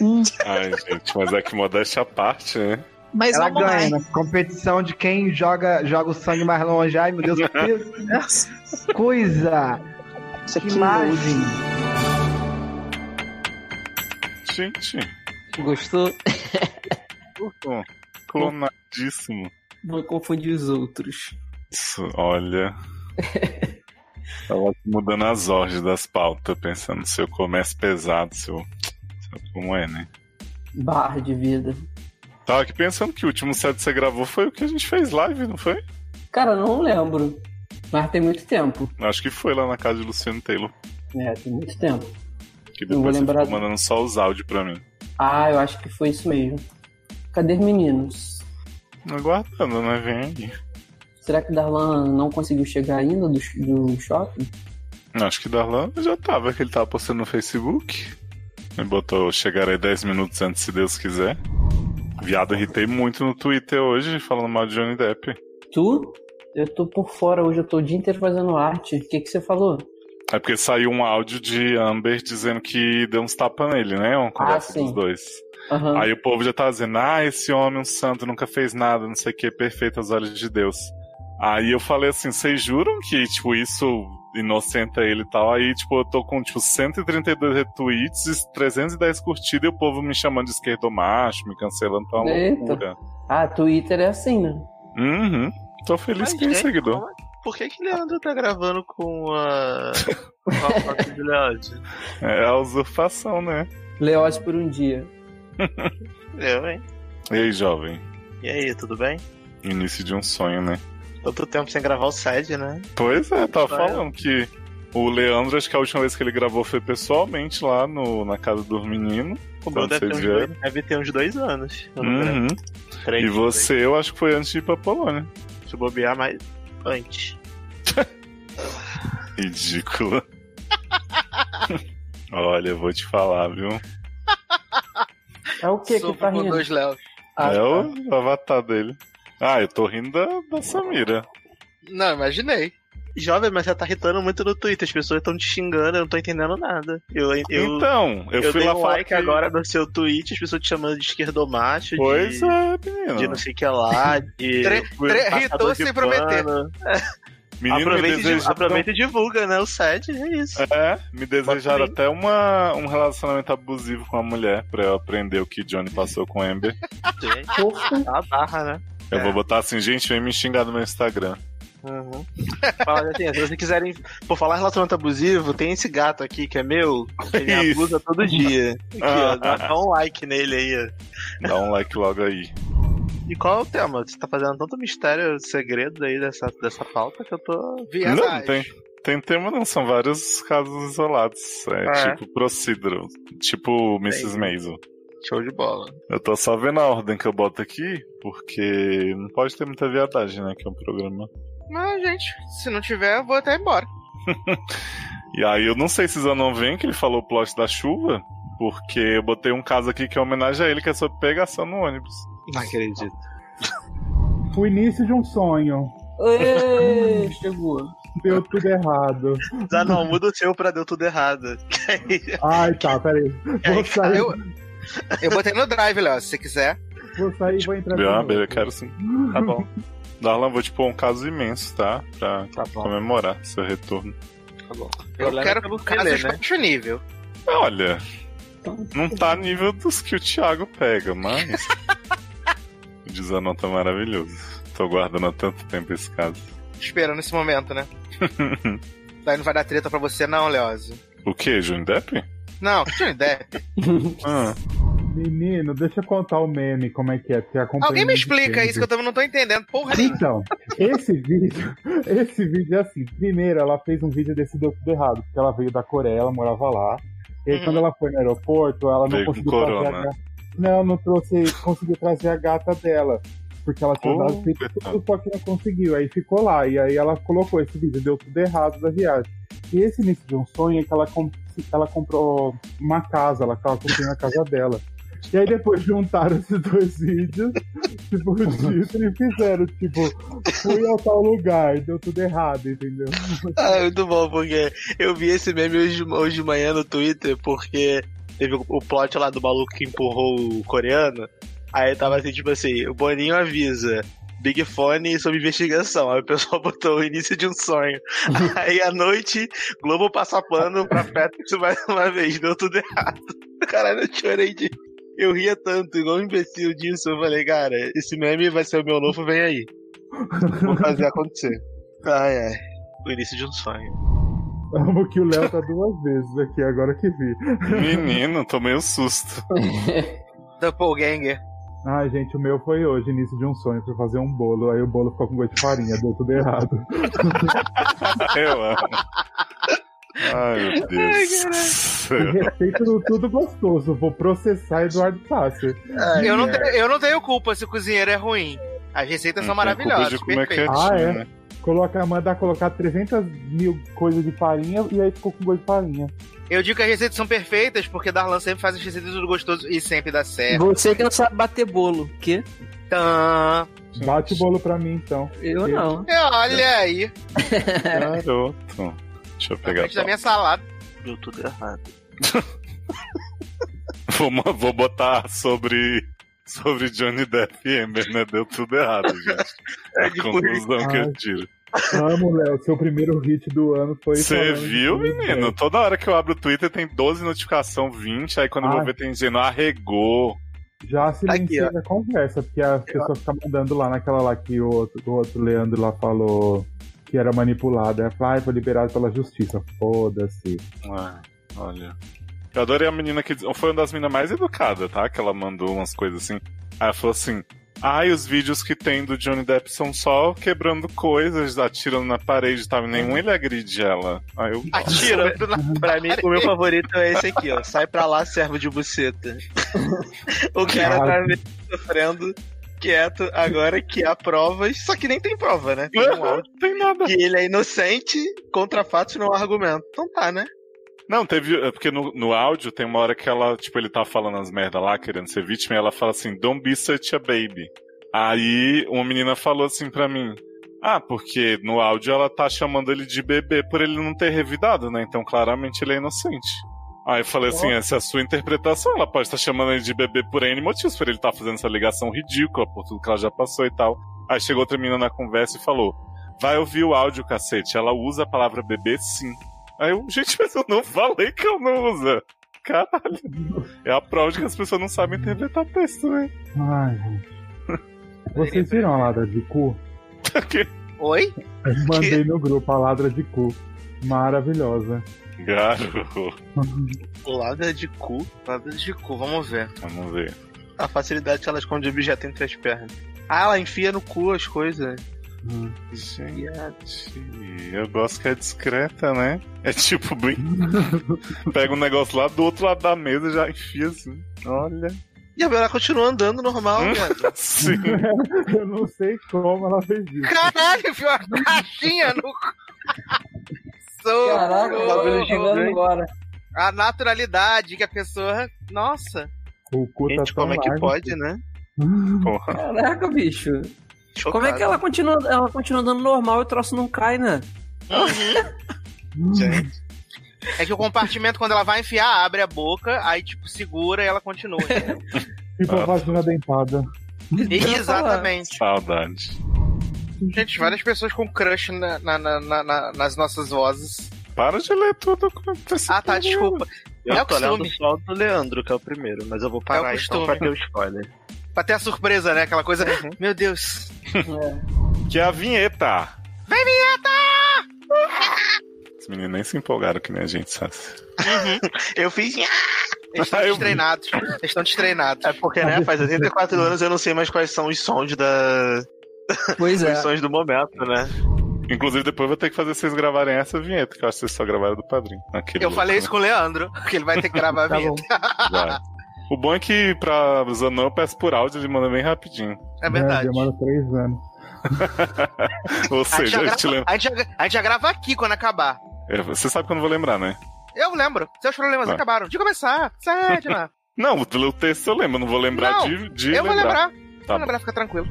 Hum. Ai, gente, mas é que modéstia à parte, né? Mas ela ganha na competição de quem joga, joga o sangue mais longe. Ai, meu Deus, que coisa! Isso Que aqui imagem! Gente, Gostou? curto. clonadíssimo. Vou confundir os outros. Isso, olha. Tava mudando as ordens das pautas, pensando se eu começo pesado, se eu. se eu- Como é, né? Barra de vida. Tava aqui pensando que o último set que você gravou foi o que a gente fez live, não foi? Cara, não lembro. Mas tem muito tempo. Acho que foi lá na casa de Luciano Taylor. É, tem muito tempo. Que Não vou depois você lembrar ficou mandando só os áudios pra mim. Ah, eu acho que foi isso mesmo. Cadê os meninos? Aguardando, né? Vem aí. Será que Darlan não conseguiu chegar ainda do, do shopping? Acho que Darlan já tava, que ele tava postando no Facebook. Ele botou chegar aí 10 minutos antes, se Deus quiser. Viado, irritei muito no Twitter hoje, falando mal de Johnny Depp. Tu? Eu tô por fora hoje, eu tô o dia inteiro fazendo arte. O que, que você falou? É porque saiu um áudio de Amber dizendo que deu uns tapas nele, né? Uma conversa sim. dos dois. Aham. Aí o povo já tá dizendo, ah, esse homem, um santo, nunca fez nada, não sei o que, perfeito aos olhos de Deus. Aí eu falei assim, vocês juram que, tipo, isso inocenta ele e tal? Aí, tipo, eu tô com, tipo, 132 retweets e 310 curtidas e o povo me chamando de esquerdomacho, me cancelando, tá uma Eita. loucura. Ah, Twitter é assim, né? Uhum. Tô feliz Mas, que tem gente, seguidor. como é- Por que que Leandro tá gravando com a, com a foto de Leandro? É a usurpação, né? Leoz por um dia. Eu, hein? E aí, jovem? E aí, tudo bem? Início de um sonho, né? Tanto tempo sem gravar o SED, né? Pois é, tava Vai. falando que o Leandro, acho que a última vez que ele gravou foi pessoalmente lá no, na casa dos meninos. O quando deve ter, dois, deve ter uns dois anos. Uhum. Três, E você, eu acho que foi antes de ir pra Polônia. três. Se bobear mais antes. Ridículo. Olha, eu vou te falar, viu? É o que que tá rindo? dois Léo. Ah, é tá. o avatar dele. Ah, eu tô rindo da, da Samira. Não, imaginei. Jovem, mas você tá irritando muito no Twitter. As pessoas estão te xingando, eu não tô entendendo nada. Eu, eu, então, eu, fui dei lá um falar like que... agora no seu tweet, as pessoas te chamando de esquerdomacho, Pois de, é, menino. de não sei o que lá, de Tre- tre- de sem prometer. Menino aproveita, me e, desejaram... aproveita e divulga, né? O SED, é isso. É, me desejaram até uma, um relacionamento abusivo com a mulher pra eu aprender o que Johnny passou com Amber. Gente, a barra, né? Eu É. vou botar assim, gente, vem me xingar no meu Instagram. Uhum. Fala, assim, se vocês quiserem, por falar em relacionamento abusivo, tem esse gato aqui que é meu, que ele abusa todo dia. Aqui, ó, dá, dá um like nele aí, ó. Dá um like logo aí. E qual é o tema? Você tá fazendo tanto mistério, segredo aí dessa, dessa pauta que eu tô. Não, não tem, tem tema não, são vários casos isolados. É, É. tipo procedural. Tipo Mrs. Maisel. Show de bola. Eu tô só vendo a ordem que eu boto aqui, porque não pode ter muita viadagem, né? Que é um programa. Mas, gente, se não tiver, eu vou até embora. E aí eu não sei se Zanon vem, que ele falou o plot da chuva, porque eu botei um caso aqui que é homenagem a ele, que é sobre pegação no ônibus. Não acredito. O início de um sonho. Ê, chegou. Deu tudo errado. Ah, não, muda o seu pra deu tudo errado. Ai, tá, peraí. Vou sair, Eu, eu botei no drive, Léo, se você quiser. vou sair e vou entrar Ah, beleza, quero sim. Tá bom. Darlan, vou te pôr um caso imenso, tá? Pra comemorar seu retorno. Tá bom. Eu lembro quero pelo Tele, de né? baixo nível. Olha, não tá nível dos que o Thiago pega, mas. o de Zanon tá maravilhoso. Tô guardando há tanto tempo esse caso. Esperando esse momento, né? Daí não vai dar treta pra você, não, Leózio. o que, Johnny Depp? Não, Johnny Depp. Ah, Menino, deixa eu contar o meme, como é que é. Porque Alguém me explica isso que eu também não tô entendendo. Porra. Então, esse vídeo, esse vídeo é assim. Primeiro, ela fez um vídeo desse deu tudo errado, porque ela veio da Coreia, ela morava lá. E aí, Uhum. quando ela foi no aeroporto, ela não Veio com conseguiu trazer a corona. gata. Não, não trouxe, conseguiu trazer a gata dela. Porque ela tinha Oh, dado feito tudo, só que não conseguiu. Aí ficou lá. E aí ela colocou esse vídeo, deu tudo errado da viagem. E esse início de um sonho é que ela, com- ela comprou uma casa, ela tava construindo a casa dela. E aí depois juntaram esses dois vídeos, tipo, o título e fizeram, tipo, fui ao tal lugar, deu tudo errado, entendeu? Ah, muito bom, porque eu vi esse meme hoje, hoje de manhã no Twitter, porque teve o, plot lá do maluco que empurrou o coreano. Aí tava assim, tipo assim, o Boninho avisa. Big Fone sob investigação. Aí o pessoal botou o início de um sonho. Aí à noite, Globo passa pano pra Patrick mais uma vez. Deu tudo errado. Caralho, eu chorei de. Eu ria tanto, igual um imbecil disso. Eu falei, cara, esse meme vai ser o meu novo, vem aí. Vou fazer acontecer. Ai, ai. O início de um sonho. Amo que o Léo tá duas vezes aqui, agora que vi. menino, tomei um susto. Doppelganger. Ai, gente, o meu foi hoje, início de um sonho, pra fazer um bolo. Aí o bolo ficou com gosto de farinha, deu tudo errado. Eu amo. Ai, meu Deus. do. Receita do tudo gostoso. Vou processar Eduardo Tasser. Eu não, tenho, eu não tenho culpa se o cozinheiro é ruim. As receitas são Não maravilhosas. de comer perfeitas. Ah, é? né? Coloca, mandar colocar 300 mil coisas de farinha e aí ficou com gosto de farinha. Eu digo que as receitas são perfeitas porque Darlan sempre faz as receitas tudo gostoso e sempre dá certo. Você que não sabe bater bolo. Que? Tã. Bate o bolo pra mim, então. Eu não. É, Olha aí, Garoto. Deixa eu pegar. frente da minha salada. Deu tudo errado. Vou, vou botar sobre. Sobre Johnny Depp e Amber, né? Deu tudo errado, gente. É a conclusão que eu tiro. Amo, Léo. Seu primeiro hit do ano foi. Você viu, menino? Toda hora que eu abro o Twitter tem 12 notificação, 20, aí quando eu vou ver tem dizendo arregou. Já silenciei Aqui, a conversa, porque a pessoa fica mandando lá naquela lá que o outro, o outro Leandro lá falou que era manipulada. Ela falou, ai, foi liberado pela justiça. Foda-se. Ah, olha. Eu adorei a menina que foi uma das meninas mais educadas, tá? Que ela mandou umas coisas assim. Aí ela falou assim: Ai, os vídeos que tem do Johnny Depp são só quebrando coisas, atirando na parede e tal. e Nenhum ele agride ela. Aí eu. Atirando na Pra mim, o meu favorito é esse aqui, ó. Sai pra lá, servo de buceta. o cara tá sofrendo quieto agora que há provas, só que nem tem prova, né? Tem um áudio tem nada. que ele é inocente, contra fatos não há argumento. Então tá, né? Não, teve. é Porque no, no áudio tem uma hora que ela, tipo, ele tá falando as merda lá, querendo ser vítima, e ela fala assim, don't be such a baby. Aí uma menina falou assim pra mim. Ah, porque no áudio ela tá chamando ele de bebê por ele não ter revidado, né? Então claramente ele é inocente. Aí eu falei assim, essa é a sua interpretação, ela pode estar chamando ele de bebê por N motivos, por ele estar fazendo essa ligação ridícula, por tudo que ela já passou e tal. Aí chegou outra menina na conversa e falou, vai ouvir o áudio, cacete, ela usa a palavra bebê sim. Aí eu, gente, mas eu não falei que eu não usa. Caralho. É a prova de que as pessoas não sabem interpretar texto, né? Ai, gente. Vocês viram a ladra de cu? Oi? Eu mandei no grupo a ladra de cu. Maravilhosa. Garoto. Ladra de cu. Ladra de cu, vamos ver. Vamos ver. A facilidade que ela esconde objeto entre as pernas. Ah, ela enfia no cu as coisas. Gente, eu gosto que é discreta, né? É tipo bem. Pega um negócio lá do outro lado da mesa e já enfia assim. Olha. E a Bela continua andando normal, cara. Sim. Eu não sei como ela fez isso. Caralho, viu a caixinha no. Caraca, o bagulho chegando agora. A naturalidade que a pessoa. Nossa. O cu tá Gente, como é que largo pode, né? Porra. Caraca, bicho. Como é que ela continua, ela continua dando normal e o troço não cai, né? Gente. É que o compartimento, quando ela vai enfiar, abre a boca, aí, tipo, segura e ela continua. entendeu? Tipo a vagina dentada. Exatamente. Saudade. Gente, várias pessoas com crush na- na- na- na- na- nas nossas vozes. Para de ler tudo Ah, tá, desculpa. Eu É o tô lendo só do Leandro, que é o primeiro, mas eu vou parar É o então pra ter o spoiler. Pra ter a surpresa, né? Aquela coisa. Meu Deus. Que é a vinheta. Vem, vinheta! Os meninos nem se empolgaram que nem a gente, sabe? Eu fiz. Eles estão destreinados. Eles estão destreinados. É porque, né, faz 84 anos eu não sei mais quais são os sons da. Pois é. Os sons do momento, né? Inclusive, depois eu vou ter que fazer vocês gravarem essa vinheta, que eu acho que vocês só gravaram do padrinho. Aquele Eu louco, falei né? isso com o Leandro, que ele vai ter que gravar a Tá vinheta. Vai. O bom é que pra Zanão eu peço por áudio, ele manda bem rapidinho. É verdade. demora três anos. Ou A gente, seja, já a gente grava, lembra. a, gente já, a gente já grava aqui quando acabar. É, Você sabe que eu não vou lembrar, né? Eu lembro. Seus problemas Vai. acabaram. De começar. Sério, né? Não, o texto eu lembro, eu não vou lembrar Não, de, de eu vou lembrar. lembrar. Tá vou lembrar, fica tranquilo.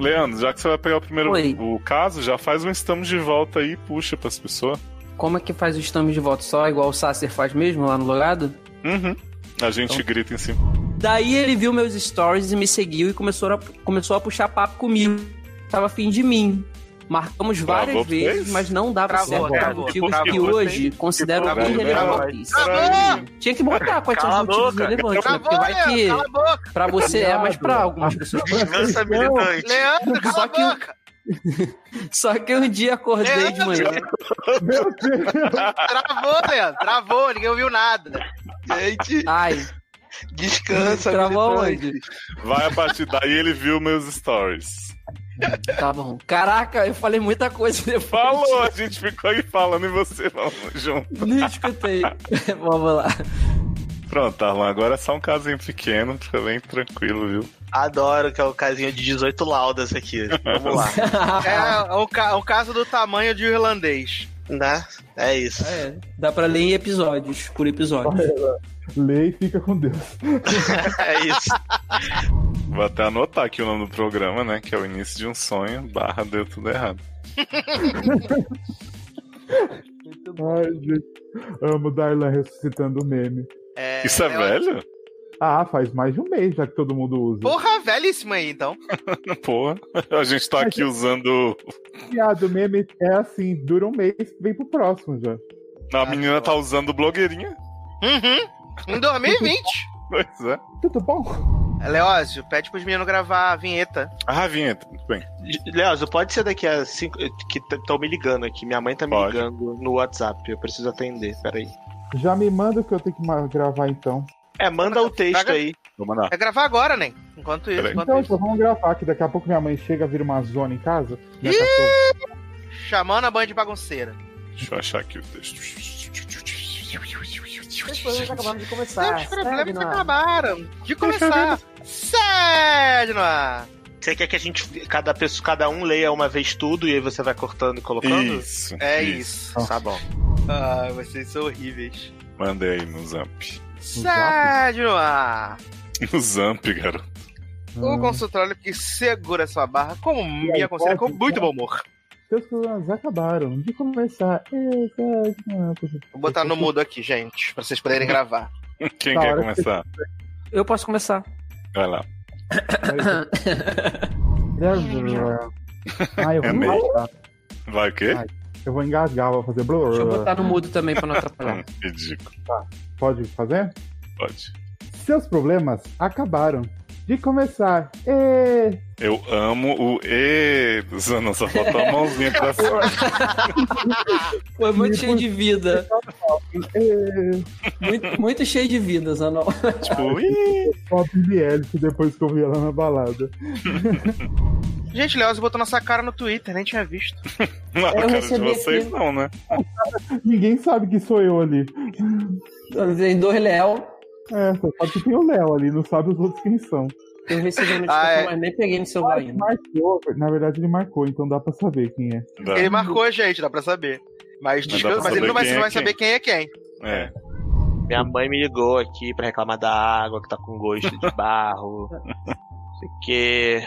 Leandro, já que você vai pegar o primeiro Oi. o caso, já faz um estamos de volta aí e puxa pras pessoas. Como é que faz o estamos de volta só, igual o Sacer faz mesmo lá no logado? Uhum. A gente Então. grita em cima. Daí ele viu meus stories e me seguiu e começou a, começou a puxar papo comigo. Tava afim de mim. Marcamos várias Travou vezes, vocês? mas não dava Travou, certo por travou. motivos Travou. que hoje considero Travou. irrelevantes. Travou! Tinha que botar quais são Cala os motivos relevantes, né? Porque Travou, vai Leandro. que pra você é, mas pra algumas pessoas. Vingança militante. Leandro, cala Só a que- boca. Só que um dia acordei de manhã. Meu Deus! Travou, Leandro. Travou. Ninguém ouviu nada. Gente, Ai, descansa, travou militante. onde? Vai a partir daí ele viu meus stories. Tá bom. Caraca, eu falei muita coisa depois. Falou, a gente ficou aí falando e você falando junto. Nem escutei. Vamos lá. Pronto, Arlan, agora é só um casinho pequeno, fica bem tranquilo, viu? Adoro que é o casinho de 18 laudas aqui. Vamos lá. É o, ca- o caso do tamanho de um irlandês. Né? É isso. É, dá pra ler em episódios, por episódio. Lê e fica com Deus. É isso. Vou até anotar aqui o nome do programa, né? Que é o início de um sonho, barra deu tudo errado. Ai, gente. Amo Darlan ressuscitando o meme. É, Isso é velho? Ah, faz mais de um mês já que todo mundo usa. Porra, velhíssima aí, então. Porra, a gente tá aqui usando. Piada, o meme é assim, dura um mês, vem pro próximo já. A menina tá usando blogueirinha. Uhum. Em 2020. Pois é. Tudo bom? Leózio, pede pros meninos gravar a vinheta. Ah, vinheta, muito bem. Leozo, pode ser daqui a cinco. que estão me ligando aqui. Minha mãe tá me Pode. ligando no WhatsApp. Eu preciso atender. Peraí. Já me manda o que eu tenho que gravar então. É, manda o texto Traga- aí. Vou mandar. É gravar agora, né? Enquanto isso, Peraí. enquanto Então, isso. vamos gravar, que daqui a pouco minha mãe chega, vira uma zona em casa. Cachorra- Chamando a banda de bagunceira. Deixa eu achar aqui o texto. Os problemas acabaram de começar. os problemas acabaram de começar. Sério, no ar. Você quer que a gente, cada, pessoa, cada um leia uma vez tudo e aí você vai cortando e colocando? Isso. É isso. Tá bom. Ah, vocês são horríveis. Mandei aí no Zamp. Sério, no ar. No Zamp, garoto. O consultório que segura sua barra como aí, minha conselha com muito bom humor. Seus problemas acabaram de começar. Vou botar no mudo aqui, gente, pra vocês poderem gravar. Quem quer começar? Eu posso começar. Vai lá. Ah, eu vou É. Vai o quê? Ai. Eu vou engasgar, vou fazer blur. Deixa eu botar no mudo também pra não atrapalhar. Ridículo. Pode fazer? Pode. Seus problemas acabaram de começar. Ê! Eu amo o E. Não, só faltou a mãozinha pra cima. Foi muito cheio de vida. Muito, muito cheio de vida, Zanol. tipo. Só a Billie Eilish depois que eu vi ela na balada. Gente, Leózio botou nossa cara no Twitter, nem tinha visto. Não, Eu cara de recebi vocês aqui. não, né? Ninguém sabe que sou eu ali. Tem dois Léo. É, só sabe que tem o Léo ali, não sabe os outros quem são. Eu recebi a notificação, Ah, é. mas nem peguei no celular Ele ainda. marcou, na verdade ele marcou, então dá pra saber quem é. Dá. Ele marcou a gente, dá pra saber. Mas, Mas dá pra mas ele não vai, saber não vai quem é saber quem é quem. É. Minha mãe me ligou aqui pra reclamar da água que tá com gosto de barro. Não sei o quê.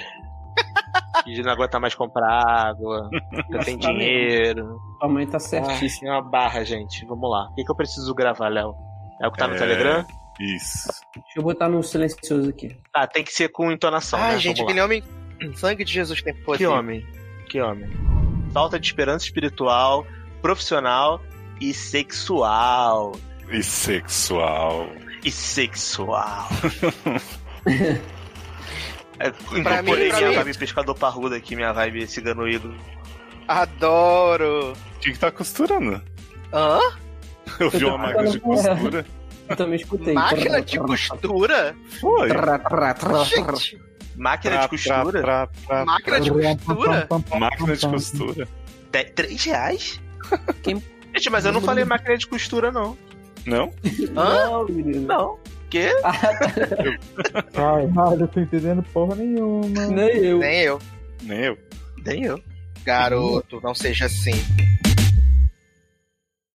Que não aguenta mais comprar água. Eu tenho Tá mesmo. dinheiro. A mãe tá Ah, certíssima. é uma barra, gente. Vamos lá. O que, que eu preciso gravar, Léo? É o que tá no É, Telegram? Isso. Deixa eu botar no silencioso aqui. Ah, tem que ser com entonação, Ai, né? gente, nem homem. Sangue de Jesus tem poder. Que homem. Que homem. Falta de esperança espiritual, profissional e sexual. E sexual. E sexual. É, Pra incorporei mim, pra minha mim. vibe pescador parrudo aqui, minha vibe cigano ídolo. Adoro. O que, que tá costurando? Hã? Eu vi uma máquina de costura. Eu também escutei. Máquina de costura? Foi. Gente, Máquina de costura? máquina de costura? Máquina de costura. Três reais? Quem- Gente, mas eu não falei máquina de costura, não. Não? Hã? Não, menino. Não. Quê? Ai, nada, eu tô entendendo porra nenhuma. Nem eu. Nem eu. Nem eu. Nem eu. Garoto, não seja assim.